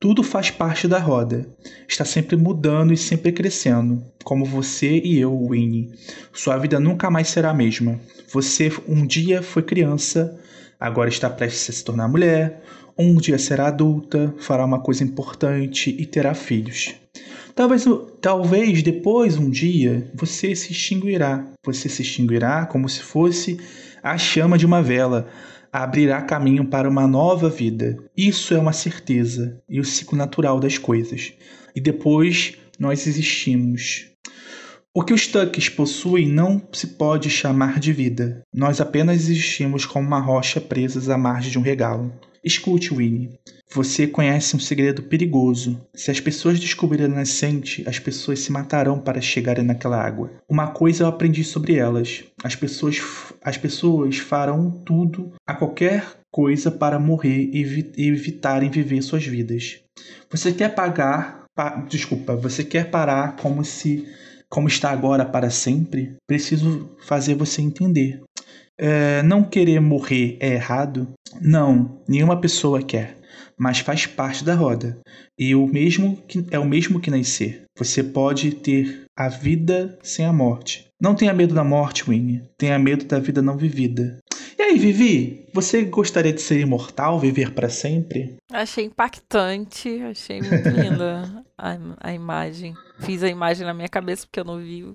Tudo faz parte da roda. Está sempre mudando e sempre crescendo. Como você e eu, Winnie. Sua vida nunca mais será a mesma. Você um dia foi criança, agora está prestes a se tornar mulher. Um dia será adulta, fará uma coisa importante e terá filhos. Talvez, talvez depois, um dia, você se extinguirá. Você se extinguirá como se fosse a chama de uma vela. Abrirá caminho para uma nova vida. Isso é uma certeza e o ciclo natural das coisas. E depois nós existimos. O que os Tucks possuem não se pode chamar de vida. Nós apenas existimos como uma rocha presas à margem de um regalo. Escute, Winnie. Você conhece um segredo perigoso. Se as pessoas descobrirem a nascente, as pessoas se matarão para chegarem naquela água. Uma coisa eu aprendi sobre elas: as pessoas, as pessoas farão tudo, a qualquer coisa, para morrer e evi- evitarem viver suas vidas. Você quer pagar. pa- desculpa, você quer parar como se. como está agora para sempre? Preciso fazer você entender. É, não querer morrer é errado? Não, nenhuma pessoa quer mas faz parte da roda. E o mesmo que, é o mesmo que nascer. Você pode ter a vida sem a morte. Não tenha medo da morte, Winnie. Tenha medo da vida não vivida. E aí, Vivi, você gostaria de ser imortal, viver para sempre? Achei impactante, achei muito linda [laughs] a, a imagem. Fiz a imagem na minha cabeça porque eu não vi,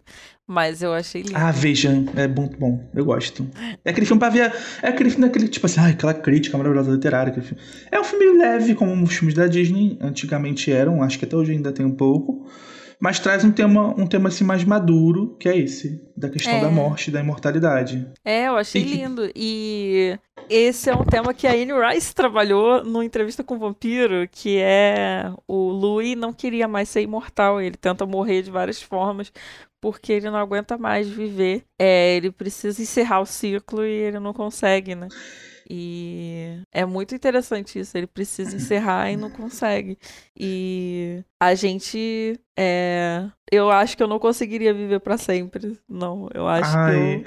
mas eu achei lindo. Ah, veja, é muito bom. Eu gosto. É aquele filme pra ver. É aquele filme daquele, tipo assim, ai, aquela crítica maravilhosa literária. aquele filme. É um filme leve, como os filmes da Disney antigamente eram, acho que até hoje ainda tem um pouco. Mas traz um tema, um tema assim mais maduro, que é esse, da questão É. da morte e da imortalidade. É, eu achei E que- lindo. E esse é um tema que a Anne Rice trabalhou numa entrevista com o vampiro, que é o Louis não queria mais ser imortal. Ele tenta morrer de várias formas porque ele não aguenta mais viver. É, ele precisa encerrar o ciclo e ele não consegue, né? E é muito interessante isso. Ele precisa encerrar e não consegue. E a gente. É... Eu acho que eu não conseguiria viver pra sempre. Não, eu acho que Ai. eu.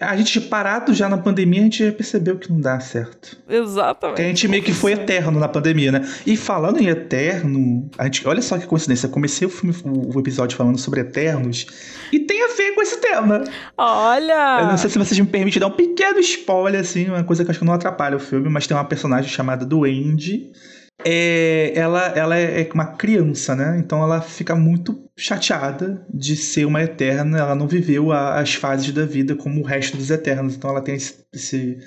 A gente parado já na pandemia, a gente já percebeu que não dá certo. Exatamente. Que a gente meio que foi eterno na pandemia, né? E falando em eterno, a gente, olha só que coincidência. Eu comecei o, filme, o, episódio falando sobre eternos e tem a ver com esse tema. Olha! Eu não sei se vocês me permitem dar um pequeno spoiler, assim, uma coisa que acho que não atrapalha o filme, mas tem uma personagem chamada Duende. É, ela, ela é uma criança, né? Então ela fica muito chateada de ser uma eterna. Ela não viveu a- as fases da vida como o resto dos eternos. Então ela tem esse, esse,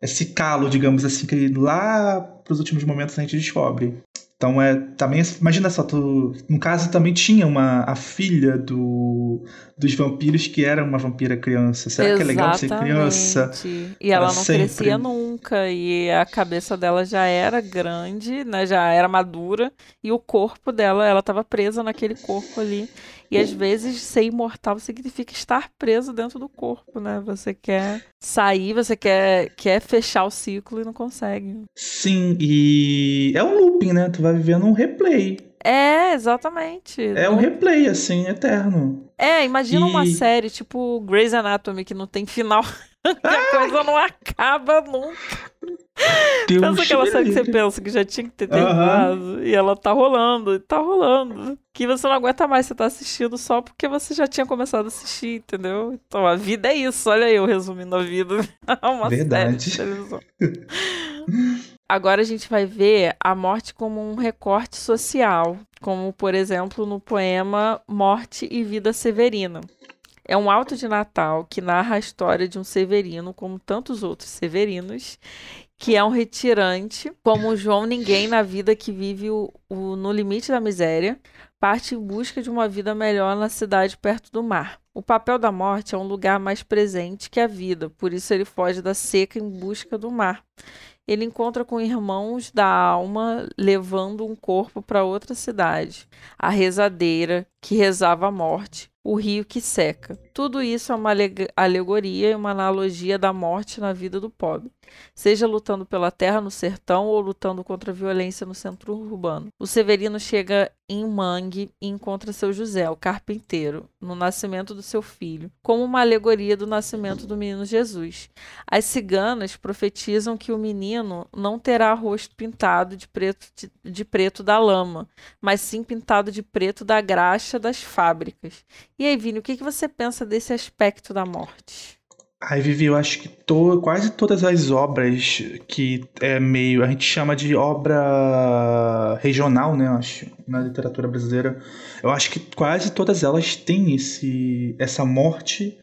esse calo, digamos assim, que lá pros últimos momentos a gente descobre. Então é também imagina só tu no caso também tinha uma a filha do dos vampiros que era uma vampira criança. Será que é legal ser criança? Exatamente. E ela não sempre? crescia nunca. E a cabeça dela já era grande, né? Já era madura. E o corpo dela, ela estava presa naquele corpo ali. E às vezes ser imortal significa estar preso dentro do corpo, né? Você quer sair, você quer, quer fechar o ciclo e não consegue. Sim, e é um looping, né? Tu vai vivendo um replay. É, exatamente. É um replay assim, eterno. É, imagina uma E- série tipo Grey's Anatomy que não tem final. [laughs] que a coisa não acaba nunca. Deus Pensa aquela série que você pensa que já tinha que ter terminado e ela tá rolando, tá rolando. Que você não aguenta mais, você tá assistindo só porque você já tinha começado a assistir, entendeu? Então a vida é isso, olha eu resumindo a vida. [laughs] Uma Verdade. série de televisão. Agora a gente vai ver a morte como um recorte social, como por exemplo no poema Morte e Vida Severina. É um alto de Natal que narra a história de um Severino, como tantos outros Severinos, que é um retirante, como João Ninguém na vida que vive o, o- no limite da miséria, parte em busca de uma vida melhor na cidade perto do mar. O papel da morte é um lugar mais presente que a vida, por isso ele foge da seca em busca do mar. Ele encontra com irmãos da alma levando um corpo para outra cidade, a rezadeira que rezava a morte, o rio que seca. Tudo isso é uma aleg- alegoria e uma analogia da morte na vida do pobre, seja lutando pela terra no sertão ou lutando contra a violência no centro urbano. O Severino chega em Mangue e encontra seu José, o carpinteiro, no nascimento do seu filho, como uma alegoria do nascimento do menino Jesus. As ciganas profetizam que o menino não terá rosto pintado de preto, de, de preto da lama, mas sim pintado de preto da graxa das fábricas. E aí, Vini, o que, que você pensa desse aspecto da morte? Ai, Vivi, eu acho que to- quase todas as obras que é meio. A gente chama de obra regional, né? Acho, na literatura brasileira. Eu acho que quase todas elas têm esse, essa morte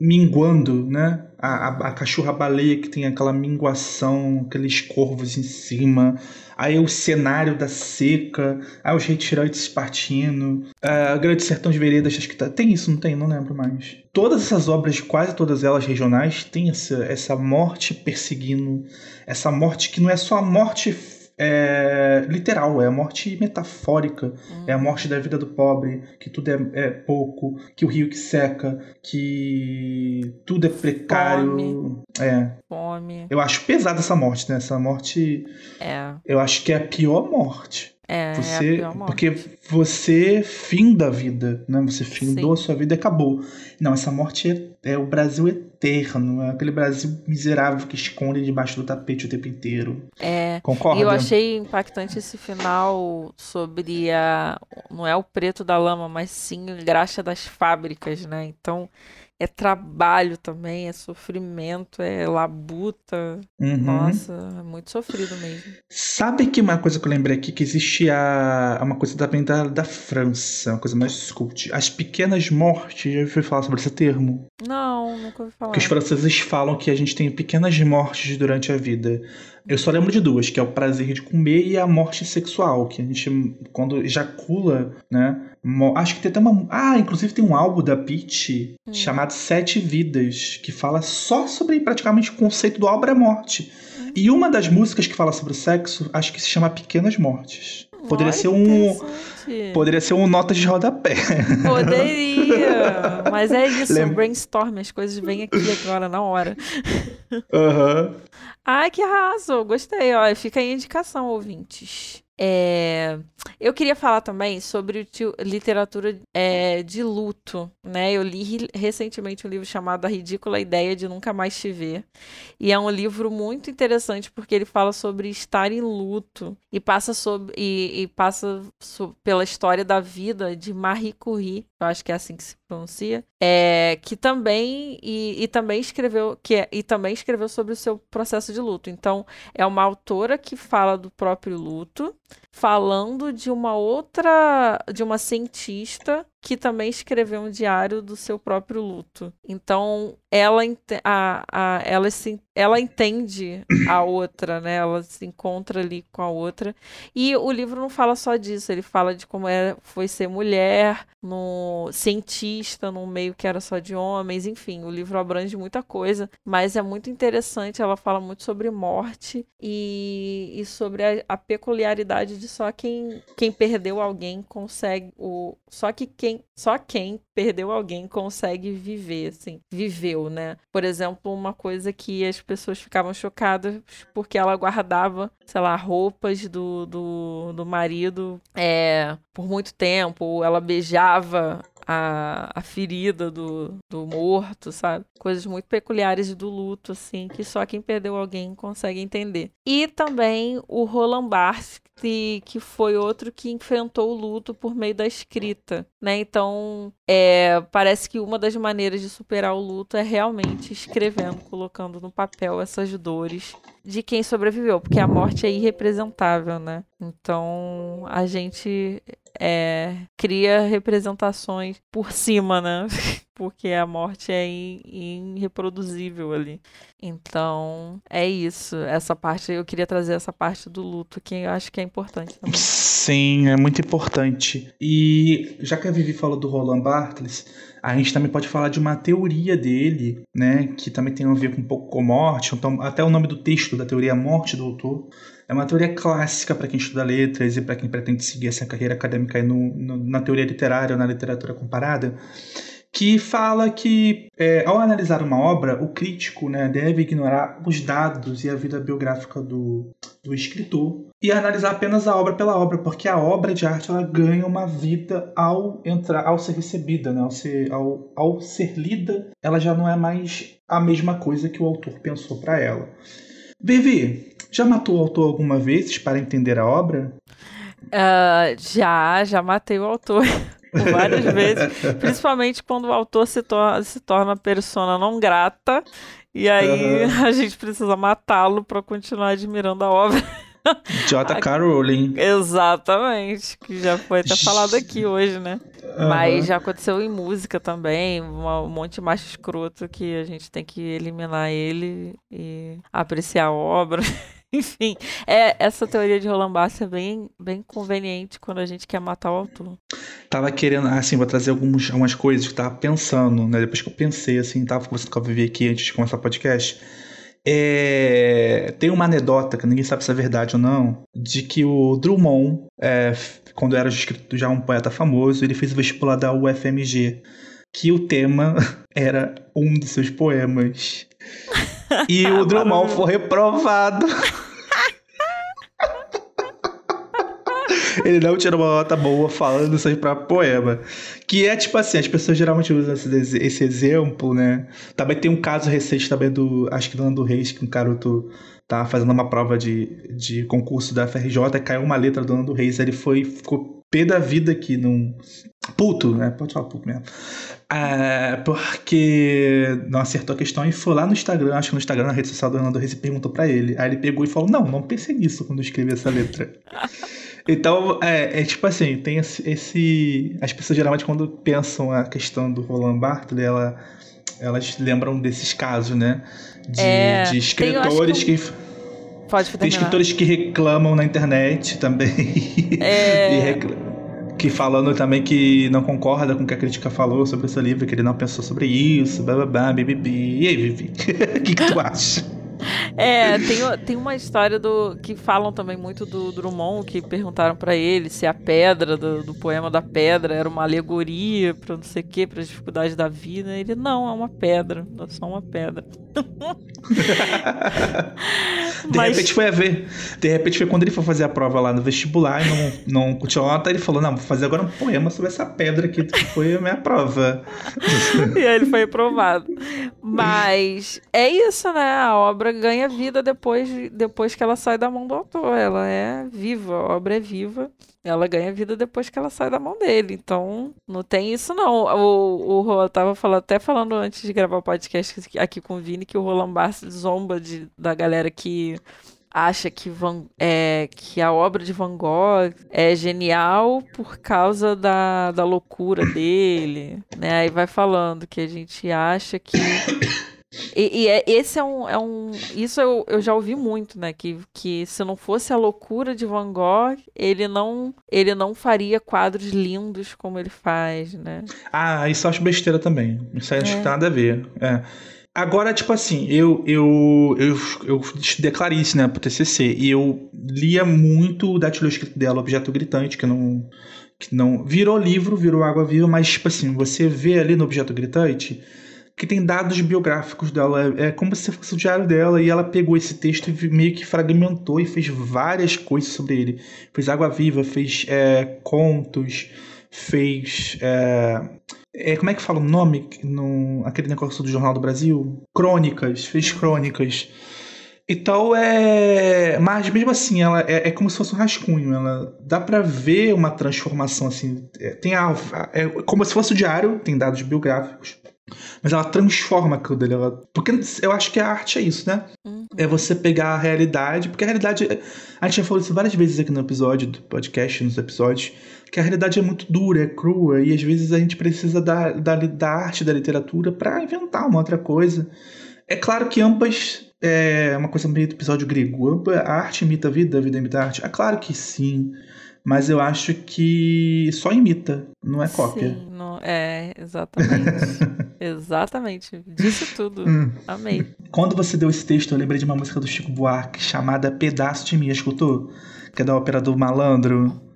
minguando, né? A, a, a cachorra-baleia que tem aquela minguação, aqueles corvos em cima. Aí o cenário da seca, aí os retirantes partindo, a Grande Sertão de Veredas, acho que tá, tem isso, não tem? Não lembro mais. Todas essas obras, quase todas elas regionais, têm essa, essa morte perseguindo, essa morte que não é só a morte é, literal, é a morte metafórica, é a morte da vida do pobre, que tudo é, é pouco, que o rio que seca, que tudo é precário. Fome. É. Fome. Eu acho pesada essa morte, né? Essa morte, É, eu acho que é a pior morte. é, é a Você, pior morte. porque você finda a vida, né? Você findou Sim. a sua vida e acabou. Não, essa morte é, é o Brasil eterno, é aquele Brasil miserável que esconde debaixo do tapete o tempo inteiro. É. Concorda? E eu achei impactante esse final sobre a. Não é o preto da lama, mas sim a graxa das fábricas, né? Então é trabalho também, é sofrimento, é labuta. Uhum. Nossa, é muito sofrido mesmo. Sabe que uma coisa que eu lembrei aqui, que existe a, uma coisa também da, da França, uma coisa mais cult. As pequenas mortes, já ouviu falar sobre esse termo? Não, nunca ouvi falar. Porque os franceses falam que a gente tem pequenas mortes durante a vida. Eu só lembro de duas, que é o prazer de comer e a morte sexual, que a gente, quando ejacula, né? Acho que tem até uma. Ah, inclusive tem um álbum da Peach Hum. chamado Sete Vidas, que fala só sobre praticamente o conceito do obra morte. E uma das músicas que fala sobre sexo, acho que se chama Pequenas Mortes. Poderia Olha, ser um. Poderia ser um notas de rodapé. Poderia. [laughs] Mas é isso, Lembra- brainstorm, as coisas vêm aqui agora na hora. Aham. Ai, que arraso! Gostei, ó. Fica aí a indicação, ouvintes. É, Eu queria falar também sobre literatura é, de luto, né? Eu li recentemente um livro chamado A Ridícula Ideia de Nunca Mais Te Ver. E é um livro muito interessante porque ele fala sobre estar em luto e passa sobre e, e passa pela história da vida de Marie Curie, eu acho que é assim que se pronuncia, é, que também e, e também escreveu que é- e também escreveu sobre o seu processo de luto. Então é uma autora que fala do próprio luto, falando de uma outra, de uma cientista que também escreveu um diário do seu próprio luto. Então ela, a, a, ela, se, ela entende a [coughs] outra, né? Ela se encontra ali com a outra. E o livro não fala só disso, ele fala de como é, foi ser mulher, no cientista, num meio que era só de homens, enfim, o livro abrange muita coisa, mas é muito interessante, ela fala muito sobre morte e, e sobre a, a peculiaridade de só quem, quem perdeu alguém consegue o só que quem só quem perdeu alguém consegue viver, assim, viveu, né? Por exemplo, uma coisa que as pessoas ficavam chocadas porque ela guardava, sei lá, roupas do, do, do marido é, por muito tempo, ela beijava a, a ferida do, do morto, sabe? Coisas muito peculiares do luto, assim, que só quem perdeu alguém consegue entender. E também o Roland Barthes, que, foi outro que enfrentou o luto por meio da escrita, né? Então, é, parece que uma das maneiras de superar o luto é realmente escrevendo, colocando no papel essas dores de quem sobreviveu, porque a morte é irrepresentável, né? Então, a gente é, cria representações por cima, né? [laughs] Porque a morte é irreproduzível ali. Então, é isso. Essa parte, eu queria trazer essa parte do luto, que eu acho que é importante também. Sim, é muito importante. E já que a Vivi falou do Roland Barthes, a gente também pode falar de uma teoria dele, né, que também tem a ver com um pouco com morte. Então, até o nome do texto da teoria é Morte do Autor. É uma teoria clássica para quem estuda letras e para quem pretende seguir essa carreira acadêmica no, no- na teoria literária ou na literatura comparada, que fala que é, ao analisar uma obra, o crítico né, deve ignorar os dados e a vida biográfica do, do escritor e analisar apenas a obra pela obra, porque a obra de arte ela ganha uma vida ao entrar, ao ser recebida, né? ao, ser, ao, ao ser lida, ela já não é mais a mesma coisa que o autor pensou para ela. Vivi, já matou o autor alguma vez para entender a obra? Ah, já, já matei o autor [laughs] várias [laughs] vezes. Principalmente quando o autor se, tor se torna persona não grata. E aí Aham. [laughs] a gente precisa matá-lo para continuar admirando a obra. J.K. Rowling. Exatamente. Que já foi até falado aqui hoje, né? Mas Aham. já aconteceu em música também, um monte de macho escroto que a gente tem que eliminar ele e apreciar a obra. [laughs] Enfim, é, essa teoria de Roland Barthes é bem, bem conveniente quando a gente quer matar o autor. Tava querendo, assim, vou trazer alguns, algumas coisas que eu tava pensando, né? Depois que eu pensei, assim, tava conversando com a Vivi aqui antes de começar o podcast. É, tem uma anedota, que ninguém sabe se é verdade ou não, de que o Drummond, é, quando era já um poeta famoso, ele fez o vestibular da UFMG, que o tema [laughs] era um dos seus poemas. [laughs] E o Drummond foi reprovado. Ele não tirou uma nota boa falando isso aí pra poema. Que é tipo assim, as pessoas geralmente usam esse, esse exemplo, né? Também tem um caso recente também do. Acho que do Nando Reis, que um garoto tá fazendo uma prova de, de concurso da FRJ, caiu uma letra do Nando Reis, ele foi, ficou pé da vida aqui num. Puto, né? Pode falar puto mesmo. É, porque não acertou a questão e foi lá no Instagram, acho que no Instagram, na rede social do Nando Reis, e perguntou pra ele. Aí ele pegou e falou: Não, não pensei nisso quando eu escrevi essa letra. [laughs] Então, é, é, tipo assim, tem esse, As pessoas geralmente, quando pensam a questão do Roland Barthes, ela, elas lembram desses casos, né? De, É, de escritores eu que. Pode Tem escritores que reclamam na internet também. [laughs] É. E recla- Que falando também que não concorda com o que a crítica falou sobre esse livro, que ele não pensou sobre isso, blá blá blá, bibibi. E aí, Vivi? [laughs] O que, que tu acha? É, tem, tem uma história do que falam também muito do Drummond, que perguntaram pra ele se a pedra do, do poema da pedra era uma alegoria pra não sei o que, para as dificuldades da vida. Ele não, é uma pedra, é só uma pedra. [laughs] De Mas- repente foi a ver. De repente foi quando ele foi fazer a prova lá no vestibular e não, não curtiu a nota, ele falou: Não, vou fazer agora um poema sobre essa pedra aqui que foi a minha prova. [laughs] e aí ele foi aprovado. Mas é isso, né? A obra ganha vida depois, depois que ela sai da mão do autor. Ela é viva, a obra é viva. Ela ganha vida depois que ela sai da mão dele. Então, não tem isso, não. O, o tava falando, até falando antes de gravar o podcast aqui com o Vini, que o Roland Barthes zomba de, da galera que acha que, Van, é, que a obra de Van Gogh é genial por causa da, da loucura dele, né? Aí vai falando que a gente acha que e, e é- esse é um, é um. Isso eu, eu já ouvi muito, né? Que, que se não fosse a loucura de Van Gogh, ele não, ele não faria quadros lindos como ele faz, né? Ah, isso eu acho besteira também. Isso aí acho É. que tem nada a ver. É. Agora, tipo assim, eu, eu, eu, eu estudei Clarice, né, pro TCC, e eu lia muito o datiloscrito dela, Objeto Gritante, que não, que não... Virou livro, virou água viva, mas, tipo assim, você vê ali no Objeto Gritante que tem dados biográficos dela, é, como se fosse o diário dela, e ela pegou esse texto e meio que fragmentou e fez várias coisas sobre ele. Fez Água Viva, fez é, contos, fez... é, é, como é que fala o nome no aquele negócio do Jornal do Brasil? Crônicas, fez crônicas. Então é. Mas mesmo assim, ela é, é como se fosse um rascunho. Ela dá pra ver uma transformação assim. É, tem a, é como se fosse o diário, tem dados biográficos. Mas ela transforma aquilo dele. Ela, porque eu acho que a arte é isso, né? Uhum. É você pegar a realidade. Porque a realidade. A gente já falou isso várias vezes aqui no episódio do podcast, nos episódios que a realidade é muito dura, é crua, e às vezes a gente precisa da, da, da arte, da literatura, para inventar uma outra coisa. É claro que ambas. É uma coisa meio do episódio grego. A arte imita a vida, a vida imita a arte. É claro que sim. Mas eu acho que só imita, não é cópia. Sim, não, é, exatamente. [laughs] exatamente. Disse tudo. Hum. Amei. Quando você deu esse texto, eu lembrei de uma música do Chico Buarque chamada Pedaço de Mim, escutou? Que é da ópera do Malandro.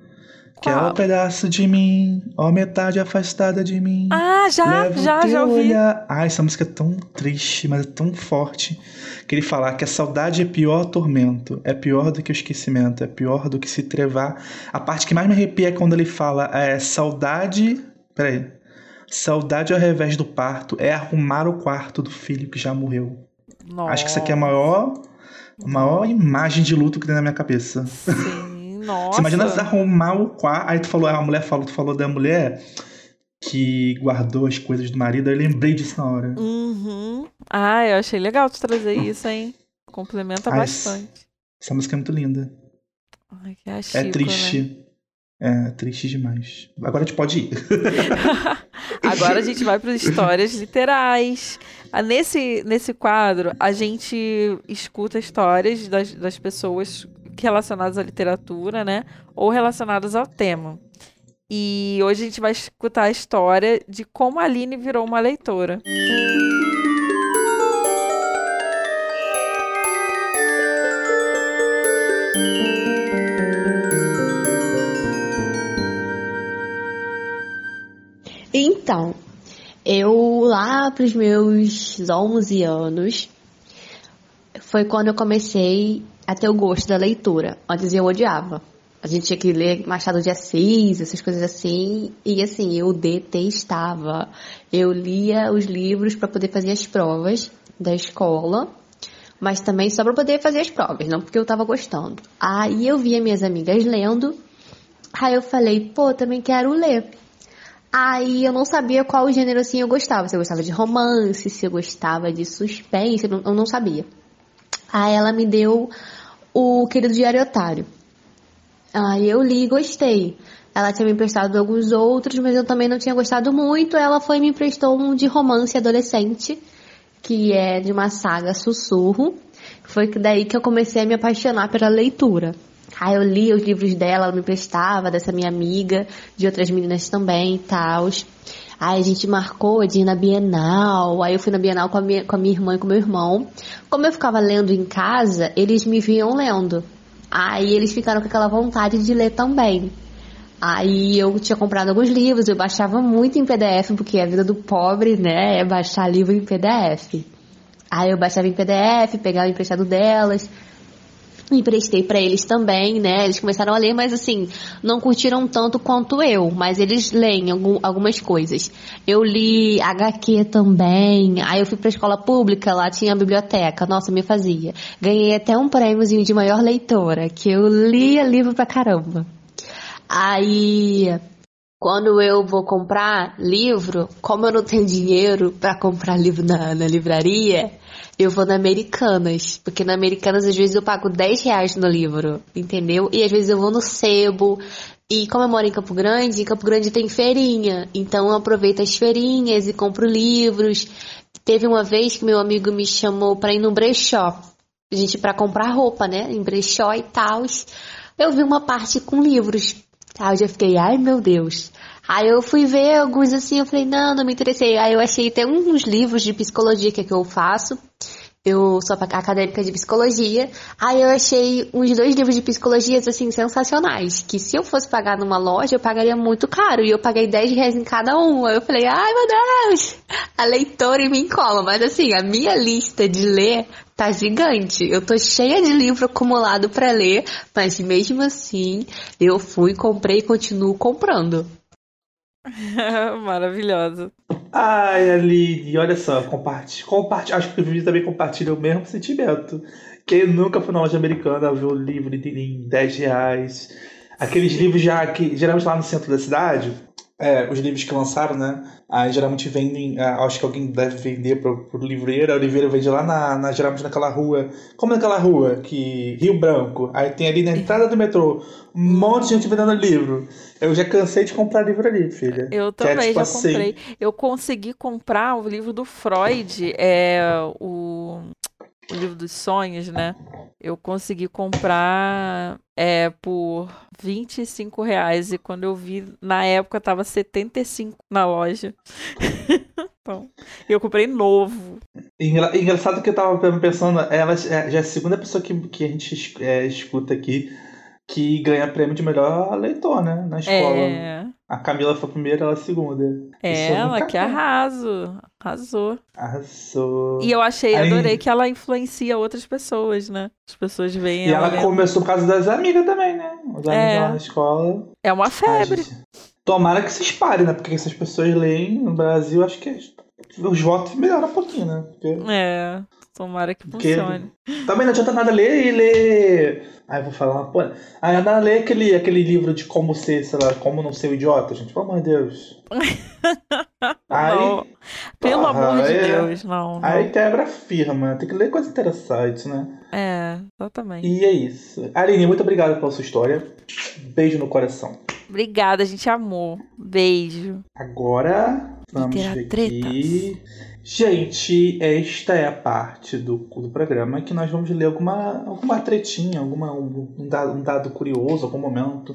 Que é o pedaço de mim, ó metade afastada de mim. Ah, já, Leva já, já ouvi. olhar. Ah, essa música é tão triste, mas é tão forte. Que ele fala que a saudade é pior tormento, é pior do que o esquecimento, é pior do que se trevar. A parte que mais me arrepia é quando ele fala é saudade. Peraí. Saudade ao revés do parto é arrumar o quarto do filho que já morreu. Acho que isso aqui é a maior, a maior imagem de luto que tem na minha cabeça. Sim, nossa. Você imagina arrumar o quarto. Aí tu falou, a mulher falou, tu falou da mulher que guardou as coisas do marido, eu lembrei disso na hora. Uhum. Ah, eu achei legal tu trazer isso, hein? Complementa Ai, bastante. Essa música é muito linda. Ai, que é, a é Chico, triste. É triste demais. Agora a gente pode ir. Né? [laughs] [laughs] Agora a gente vai para histórias literais. Ah, Nesse, nesse quadro, a gente escuta histórias das, das pessoas relacionadas à literatura, né? Ou relacionadas ao tema. E hoje a gente vai escutar a história de como a Aline virou uma leitora. Então, eu lá para os meus 11 anos foi quando eu comecei a ter o gosto da leitura. Antes eu odiava. A gente tinha que ler Machado de Assis, essas coisas assim, e assim, eu detestava. Eu lia os livros para poder fazer as provas da escola, mas também só para poder fazer as provas, não porque eu tava gostando. Aí eu via minhas amigas lendo, aí eu falei, pô, também quero ler. Aí eu não sabia qual gênero assim eu gostava, se eu gostava de romance, se eu gostava de suspense, eu não sabia. Aí ela me deu o Querido Diário Otário. Aí eu li e gostei. Ela tinha me emprestado alguns outros, mas eu também não tinha gostado muito. Ela foi me emprestou um de romance adolescente, que é de uma saga Sussurro. Foi daí que eu comecei a me apaixonar pela leitura. Aí eu li os livros dela, ela me emprestava, dessa minha amiga, de outras meninas também e tal. Aí a gente marcou de ir na Bienal. Aí eu fui na Bienal com a minha, com a minha irmã e com meu irmão. Como eu ficava lendo em casa, eles me viam lendo. Aí eles ficaram com aquela vontade de ler também. Aí eu tinha comprado alguns livros, eu baixava muito em PDF, porque a vida do pobre, né, é baixar livro em PDF. Aí eu baixava em PDF, pegava o emprestado delas, emprestei para eles também, né? Eles começaram a ler, mas assim, não curtiram tanto quanto eu, mas eles leem algum, algumas coisas. Eu li HQ também, aí eu fui pra escola pública, lá tinha a biblioteca, nossa, me fazia. Ganhei até um prêmiozinho de maior leitora, que eu lia livro pra caramba. Aí, quando eu vou comprar livro, como eu não tenho dinheiro para comprar livro na, na livraria, eu vou na Americanas. Porque na Americanas, às vezes, eu pago 10 reais no livro, entendeu? E às vezes eu vou no sebo. E como eu moro em Campo Grande, em Campo Grande tem feirinha. Então eu aproveito as feirinhas e compro livros. Teve uma vez que meu amigo me chamou para ir no brechó. A gente para comprar roupa, né? Em brechó e tal. Eu vi uma parte com livros. Aí eu já fiquei, ai meu Deus. Aí eu fui ver alguns assim, eu falei, não, não me interessei. Aí eu achei até uns livros de psicologia que é que eu faço. Eu sou acadêmica de psicologia. Aí eu achei uns dois livros de psicologia, assim, sensacionais. Que se eu fosse pagar numa loja, eu pagaria muito caro. E eu paguei 10 reais em cada um. Aí eu falei, ai meu Deus! A leitora e me encola. Mas assim, a minha lista de ler tá gigante. Eu tô cheia de livro acumulado para ler. Mas mesmo assim, eu fui, comprei e continuo comprando. [laughs] Maravilhosa. Ai, Aline, olha só, compartilha, compartilha, acho que o vídeo também compartilha o mesmo sentimento. Quem nunca foi na loja americana viu o livro de 10 reais. Aqueles livros já que geralmente lá no centro da cidade, é, os livros que lançaram, né? Aí geralmente vendem, é, acho que alguém deve vender pro, pro livreiro, a livreira vende lá na, na, geralmente naquela rua, como naquela rua, que Rio Branco, aí tem ali na entrada do metrô, um monte de gente vendendo livro. Eu já cansei de comprar livro ali, filha. Eu também é, tipo, já assim... comprei. Eu consegui comprar o livro do Freud, é o o livro dos sonhos, né? Eu consegui comprar é, por 25 reais. E quando eu vi, na época, tava 75 na loja. [laughs] então, eu comprei novo. Engraçado que eu tava pensando, ela é, já é a segunda pessoa que, que a gente é, escuta aqui que ganha prêmio de melhor leitor, né? Na escola. É. A Camila foi a primeira, ela a segunda. É, ela que arraso. Arrasou. Arrasou. E eu achei, Aí... adorei que ela influencia outras pessoas, né? As pessoas veem. E ela, ela começou por causa das amigas também, né? Os amigos é. lá na escola. É uma febre. Tomara que se espalhe, né? Porque essas pessoas leem no Brasil, acho que os votos melhoram um pouquinho, né? Porque... É. Tomara que funcione. Porque também não adianta nada ler e ler. Aí eu vou falar uma porra. Aí nada ler aquele, aquele livro de como ser, sei lá, como não ser um idiota, gente. Pelo amor de Deus. [laughs] aí, não. Pelo porra, amor de aí, Deus, não, não. Aí quebra firma. Tem que ler coisas interessantes, né? É, exatamente. E é isso. Aline, muito obrigado pela sua história. Beijo no coração. Obrigada, a gente amou. Beijo. Agora, vamos ver aqui. Gente, esta é a parte do, do programa que nós vamos ler alguma, alguma tretinha, alguma, um, dado, um dado curioso, algum momento,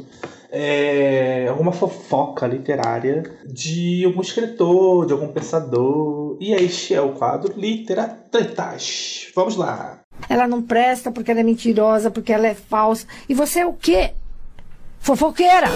é, alguma fofoca literária de algum escritor, de algum pensador. E este é o quadro Literatretas. Vamos lá. Ela não presta porque ela é mentirosa, porque ela é falsa. E você é o quê? Fofoqueira!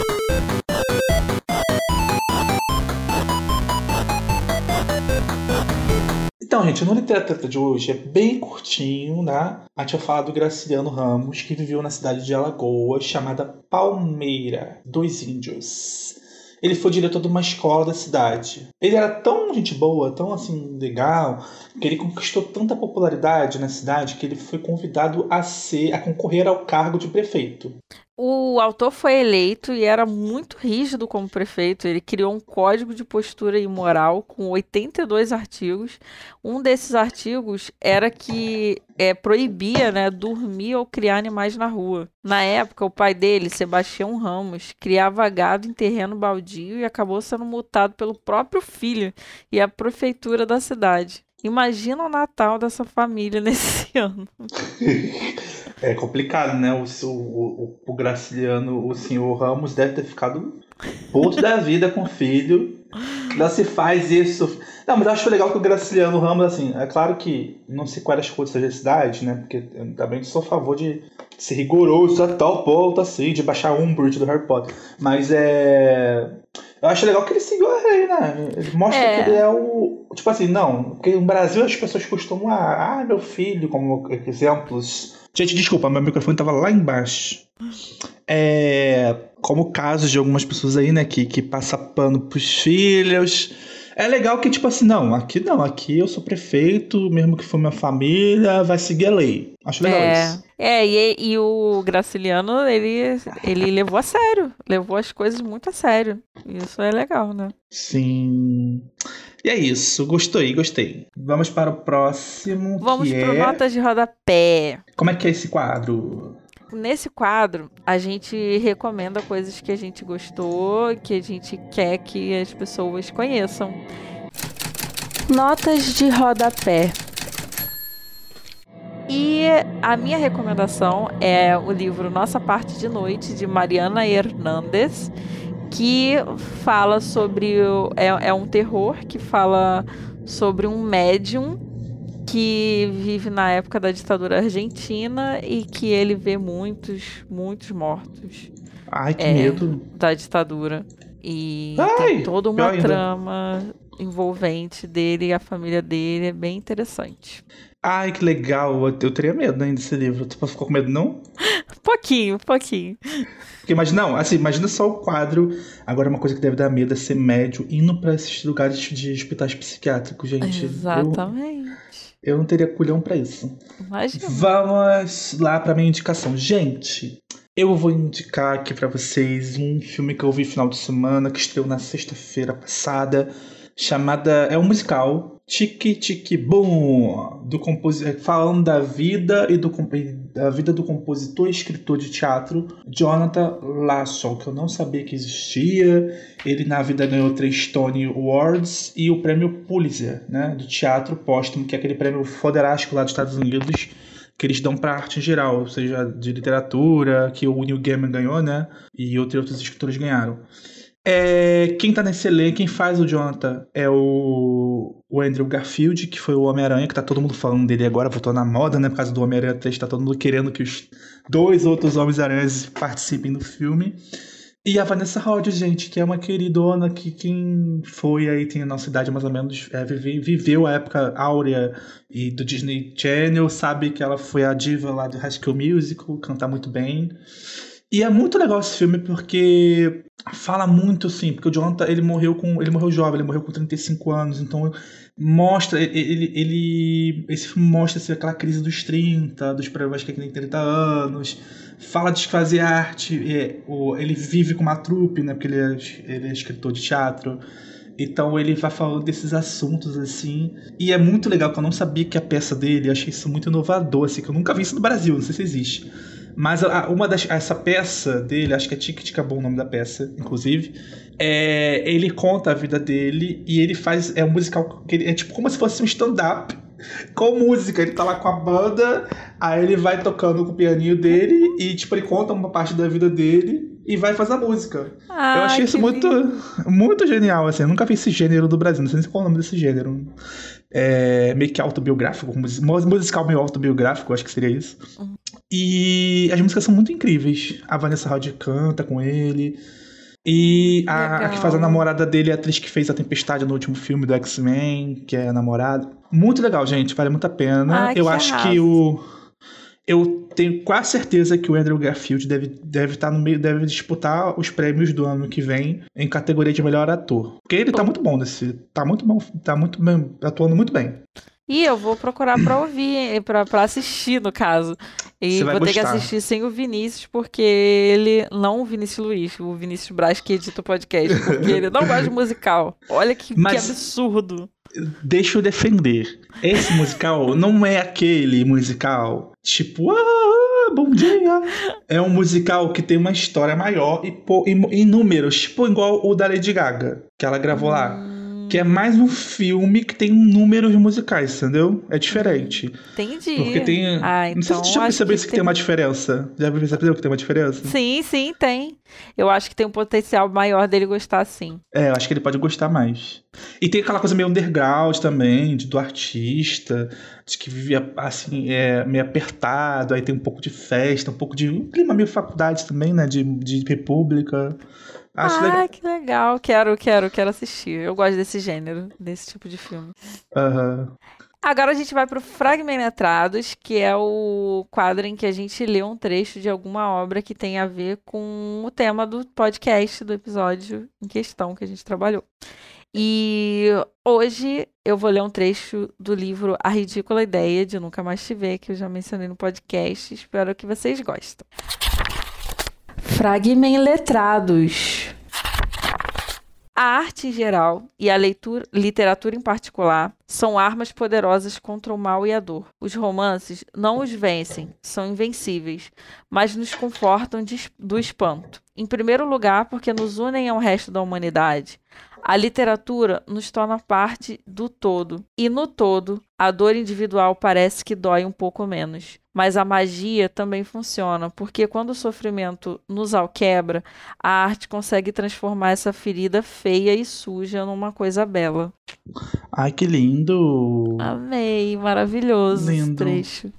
Então, gente, no literatura de hoje é bem curtinho, né? A gente vai falar do Graciliano Ramos, que viveu na cidade de Alagoas, chamada Palmeira dos Índios. Ele foi diretor de uma escola da cidade. Ele era tão gente boa, tão assim legal, que ele conquistou tanta popularidade na cidade que ele foi convidado a ser, a concorrer ao cargo de prefeito. O autor foi eleito e era muito rígido como prefeito. Ele criou um código de postura imoral com 82 artigos. Um desses artigos era que é, proibia né, dormir ou criar animais na rua. Na época, o pai dele, Sebastião Ramos, criava gado em terreno baldio e acabou sendo multado pelo próprio filho e a prefeitura da cidade. Imagina o Natal dessa família [laughs] nesse ano. [laughs] É complicado, né? O, o, o, Graciliano, o senhor Ramos, deve ter ficado puto da vida com o filho. Não se faz isso. Não, mas eu acho legal que o Graciliano Ramos, assim, é claro que não sei quais as coisas da cidade, né? Porque eu também sou a favor de ser rigoroso a tal ponto, assim, de baixar um Umbridge do Harry Potter. Mas é. Eu acho legal que ele seguiu a rei, né? Ele mostra É. que ele é o. Tipo assim, não. Porque no Brasil as pessoas costumam. Ah, ah, meu filho, como exemplos. Gente, desculpa, meu microfone tava lá embaixo. É. Como casos de algumas pessoas aí, né? Que, que passa pano pros filhos. É legal que, tipo assim, não, aqui não, aqui eu sou prefeito, mesmo que for minha família, vai seguir a lei. Acho legal É, isso. É e, e o Graciliano, ele, ele levou a sério. Levou as coisas muito a sério. Isso é legal, né? Sim. E é isso, gostei, gostei. Vamos para o próximo. Vamos que pro é... Notas de Rodapé. Como é que é esse quadro? Nesse quadro, a gente recomenda coisas que a gente gostou, que a gente quer que as pessoas conheçam. Notas de rodapé. E a minha recomendação é o livro Nossa Parte de Noite, de Mariana Hernandes, que fala sobre. É, é um terror que fala sobre um médium que vive na época da ditadura argentina e que ele vê muitos, muitos mortos Ai, que É. medo. da ditadura. E Ai, tem toda uma trama envolvente dele e a família dele, é bem interessante. Ai, que legal. Eu, eu teria medo ainda desse livro. Tu ficou com medo, não? [laughs] Pouquinho, pouquinho. Porque imagina, não, assim, imagina só o quadro. Agora, uma coisa que deve dar medo é ser médio indo pra esses lugares de hospitais psiquiátricos, gente. Eu, Exatamente. eu não teria culhão pra isso. Imagina. Vamos lá pra minha indicação. Gente, eu vou indicar aqui pra vocês um filme que eu vi final de semana, que estreou na sexta-feira passada, chamada. É um musical. Tiki Tiki Boom, do falando da vida e do da vida do compositor e escritor de teatro Jonathan Lasso, que eu não sabia que existia. Ele na vida ganhou três Tony Awards e o prêmio Pulitzer, né, do teatro póstumo, que é aquele prêmio foderástico lá dos Estados Unidos que eles dão pra arte em geral, ou seja, de literatura, que o Neil Gaiman ganhou, né? E outros outros escritores ganharam. É, quem tá nesse elenco, quem faz o Jonathan é o, o Andrew Garfield, que foi o Homem-Aranha, que tá todo mundo falando dele agora, voltou na moda, né? Por causa do Homem-Aranha 3, tá todo mundo querendo que os dois outros Homens-Aranhas participem do filme. E a Vanessa Hudgens, gente, que é uma queridona que quem foi aí, tem a nossa idade mais ou menos, é, vive- viveu a época áurea e do Disney Channel, sabe que ela foi a diva lá do School Musical, canta muito bem. E é muito legal esse filme porque fala muito assim, porque o Jonathan, ele morreu com, ele morreu jovem, ele morreu com 35 anos, então mostra ele, ele, esse filme mostra assim, aquela crise dos 30, dos problemas que ele tem 30 anos, fala de fazer arte, é, o, ele vive com uma trupe, né, porque ele é, ele é escritor de teatro. Então ele vai falando desses assuntos assim. E é muito legal que eu não sabia que a peça dele, achei isso muito inovador, assim, que eu nunca vi isso no Brasil, não sei se existe. Mas a- uma das, essa peça dele, acho que é Tic Tica Bom o nome da peça, inclusive, é, ele conta a vida dele e ele faz. É um musical que ele, é tipo como se fosse um stand-up com música. Ele tá lá com a banda, aí ele vai tocando com o pianinho dele e, tipo, ele conta uma parte da vida dele e vai fazer a música. eu Ah, achei isso muito, lindo. muito genial, assim. Eu nunca vi esse gênero do Brasil, não sei nem qual é o nome desse gênero. É, meio que autobiográfico, mus- musical meio autobiográfico, acho que seria isso. E as músicas são muito incríveis. A Vanessa Hudgens canta com ele. E a, a que faz a namorada dele é a atriz que fez a Tempestade no último filme do X-Men, que é a namorada. Muito legal, gente. Vale muito a pena. Ai, Eu que acho arraso. que o. Eu tenho quase certeza que o Andrew Garfield deve, deve estar no meio, deve disputar os prêmios do ano que vem em categoria de melhor ator. Porque ele tá Bom. muito bom nesse. Tá muito bom. Tá muito bem, atuando muito bem. E eu vou procurar pra ouvir, pra, pra assistir, no caso. E Você vou ter que assistir sem o Vinícius, porque ele. Não o Vinícius Luiz, o Vinícius Braz que edita o podcast, porque ele não gosta de musical. Olha que, que Mas- absurdo. Deixa eu defender. Esse musical não é aquele musical tipo, ah, bom dia. É um musical que tem uma história maior e, pô, em, em números, tipo igual o da Lady Gaga, que ela gravou lá. Que é mais um filme que tem números musicais, entendeu? É diferente. Entendi. Porque tem. Ah, não sei se então você já percebeu que isso que tem uma diferença. Já percebeu que tem uma diferença? Sim, sim, tem. Eu acho que tem um potencial maior dele gostar, sim. É, eu acho que ele pode gostar mais. E tem aquela coisa meio underground também, de, do artista, de que vivia assim, é, meio apertado, aí tem um pouco de festa, um pouco de. um clima meio faculdade também, né? De, de república. Acho ah, legal. que legal. Quero, quero, quero assistir. Eu gosto desse gênero, desse tipo de filme. Aham. Agora a gente vai pro Fragmentados, que é o quadro em que a gente lê um trecho de alguma obra que tem a ver com o tema do podcast, do episódio em questão que a gente trabalhou. E hoje eu vou ler um trecho do livro A Ridícula Ideia de Nunca Mais Te Ver, que eu já mencionei no podcast. Espero que vocês gostem. Fragmentados. A arte em geral e a leitura, literatura em particular são armas poderosas contra o mal e a dor. Os romances não os vencem, são invencíveis, mas nos confortam de do espanto. Em primeiro lugar, porque nos unem ao resto da humanidade. A literatura nos torna parte do todo, e no todo, a dor individual parece que dói um pouco menos. Mas a magia também funciona, porque quando o sofrimento nos alquebra, a arte consegue transformar essa ferida feia e suja numa coisa bela. Ai, que lindo! Amei, maravilhoso Lindo. trecho.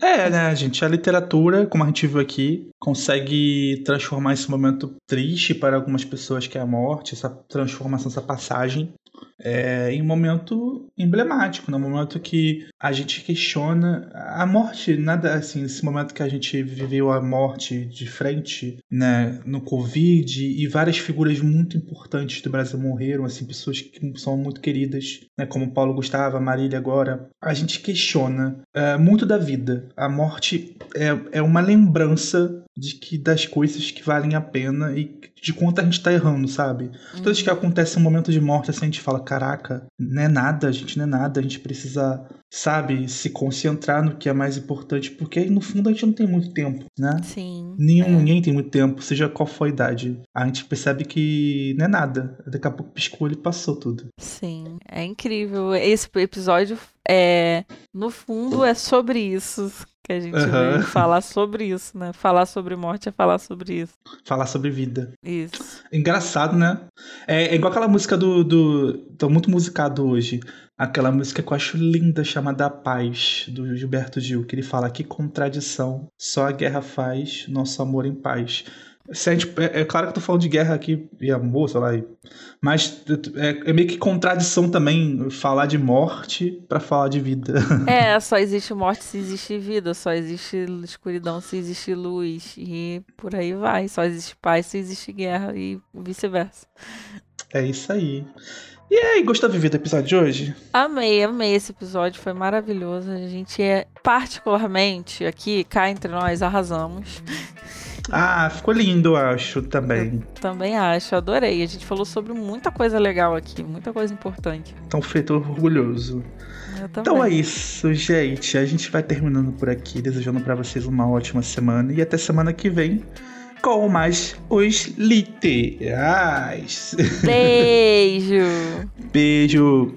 É, né, gente? A literatura, como a gente viu aqui, consegue transformar esse momento triste para algumas pessoas que é a morte, essa transformação, essa passagem, é, em um momento emblemático, no momento que a gente questiona a morte, nada assim, esse momento que a gente viveu a morte de frente, né, no Covid, e várias figuras muito importantes do Brasil morreram, assim, pessoas que são muito queridas, né, como Paulo Gustavo, Marília agora. A gente questiona é, muito da vida. A morte é, é uma lembrança de que das coisas que valem a pena e de quanto a gente tá errando, sabe? Toda vez que acontece um momento de morte, assim, a gente fala, caraca, não é nada, a gente não é nada, a gente precisa, sabe, se concentrar no que é mais importante, porque no fundo a gente não tem muito tempo, né? Sim. Nenhum, é. Ninguém tem muito tempo, seja qual for a idade. A gente percebe que não é nada. Daqui a pouco piscou e passou tudo. Sim, é incrível. Esse episódio é, no fundo, é sobre isso que a gente veio falar sobre isso, né? Falar sobre morte é falar sobre isso. Falar sobre vida. Isso. Engraçado, né? É, é igual aquela música do, do. Tô muito musicado hoje. Aquela música que eu acho linda, chamada A Paz, do Gilberto Gil, que ele fala que contradição, só a guerra faz nosso amor em paz. Se a gente, é, é claro que eu tô falando de guerra aqui e amor, sei lá, e- mas é, é meio que contradição também falar de morte pra falar de vida. [laughs] É, só existe morte se existe vida, só existe escuridão se existe luz, e por aí vai. Só existe paz se existe guerra, e vice-versa. É isso aí. E aí, gostou de ver do episódio de hoje? Amei, amei esse episódio, foi maravilhoso. A gente é, particularmente, aqui, cá entre nós, arrasamos. Ah, ficou lindo, eu acho, também. Também acho, adorei. A gente falou sobre muita coisa legal aqui, muita coisa importante. Então, feito orgulhoso. Eu. Então é isso, gente. A gente vai terminando por aqui, desejando pra vocês uma ótima semana e até semana que vem com mais os literais. Beijo! [laughs] Beijo.